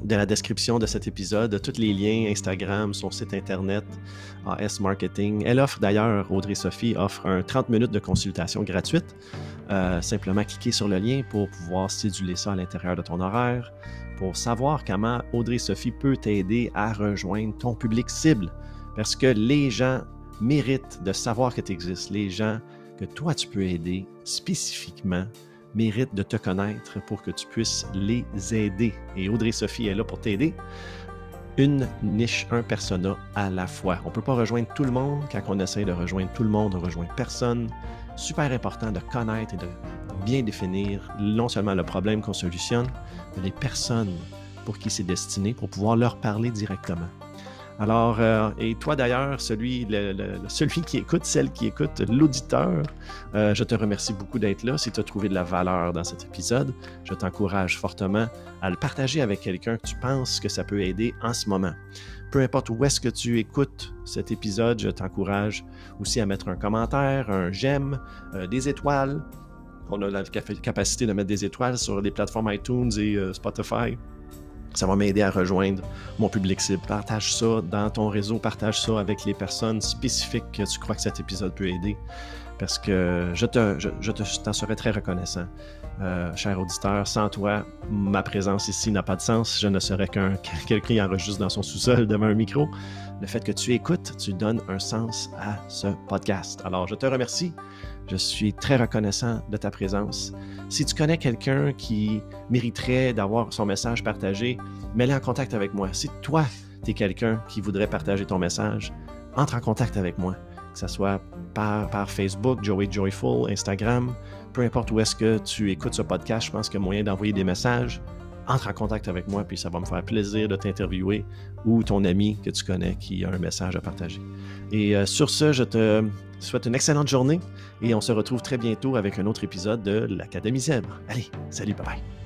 de la description de cet épisode tous les liens Instagram, son site internet, AS Marketing. Elle offre d'ailleurs, Audrey-Sophie offre un 30 minutes de consultation gratuite. Euh, simplement cliquer sur le lien pour pouvoir céduler ça à l'intérieur de ton horaire, pour savoir comment Audrey-Sophie peut t'aider à rejoindre ton public cible. Parce que les gens méritent de savoir que tu existes. Les gens que toi tu peux aider spécifiquement méritent de te connaître pour que tu puisses les aider. Et Audrey-Sophie est là pour t'aider. Une niche, un persona à la fois. On ne peut pas rejoindre tout le monde. Quand on essaie de rejoindre tout le monde, on rejoint personne. Super important de connaître et de bien définir non seulement le problème qu'on solutionne, mais les personnes pour qui c'est destiné, pour pouvoir leur parler directement. Alors, euh, et toi d'ailleurs, celui, qui écoute, celle qui écoute, l'auditeur, euh, je te remercie beaucoup d'être là. Si tu as trouvé de la valeur dans cet épisode, je t'encourage fortement à le partager avec quelqu'un que tu penses que ça peut aider en ce moment. Peu importe où est-ce que tu écoutes cet épisode, je t'encourage aussi à mettre un commentaire, un j'aime, euh, des étoiles. On a la cap- capacité de mettre des étoiles sur les plateformes iTunes et Spotify. Ça va m'aider à rejoindre mon public cible. Partage ça dans ton réseau, partage ça avec les personnes spécifiques que tu crois que cet épisode peut aider. Parce que je te, je, je te, je t'en serais très reconnaissant, euh, cher auditeur. Sans toi, ma présence ici n'a pas de sens. Je ne serais qu'un quelqu'un qui enregistre dans son sous-sol devant un micro. Le fait que tu écoutes, tu donnes un sens à ce podcast. Alors, je te remercie. Je suis très reconnaissant de ta présence. Si tu connais quelqu'un qui mériterait d'avoir son message partagé, mets-le en contact avec moi. Si toi, tu es quelqu'un qui voudrait partager ton message, entre en contact avec moi. Que ce soit par, Facebook, Joey Joyful, Instagram, peu importe où est-ce que tu écoutes ce podcast, je pense qu'il y a moyen d'envoyer des messages. Entre en contact avec moi, puis ça va me faire plaisir de t'interviewer ou ton ami que tu connais qui a un message à partager. Et euh, sur ce, je te, Je te souhaite une excellente journée et on se retrouve très bientôt avec un autre épisode de l'Académie Zèbre. Allez, salut, bye bye.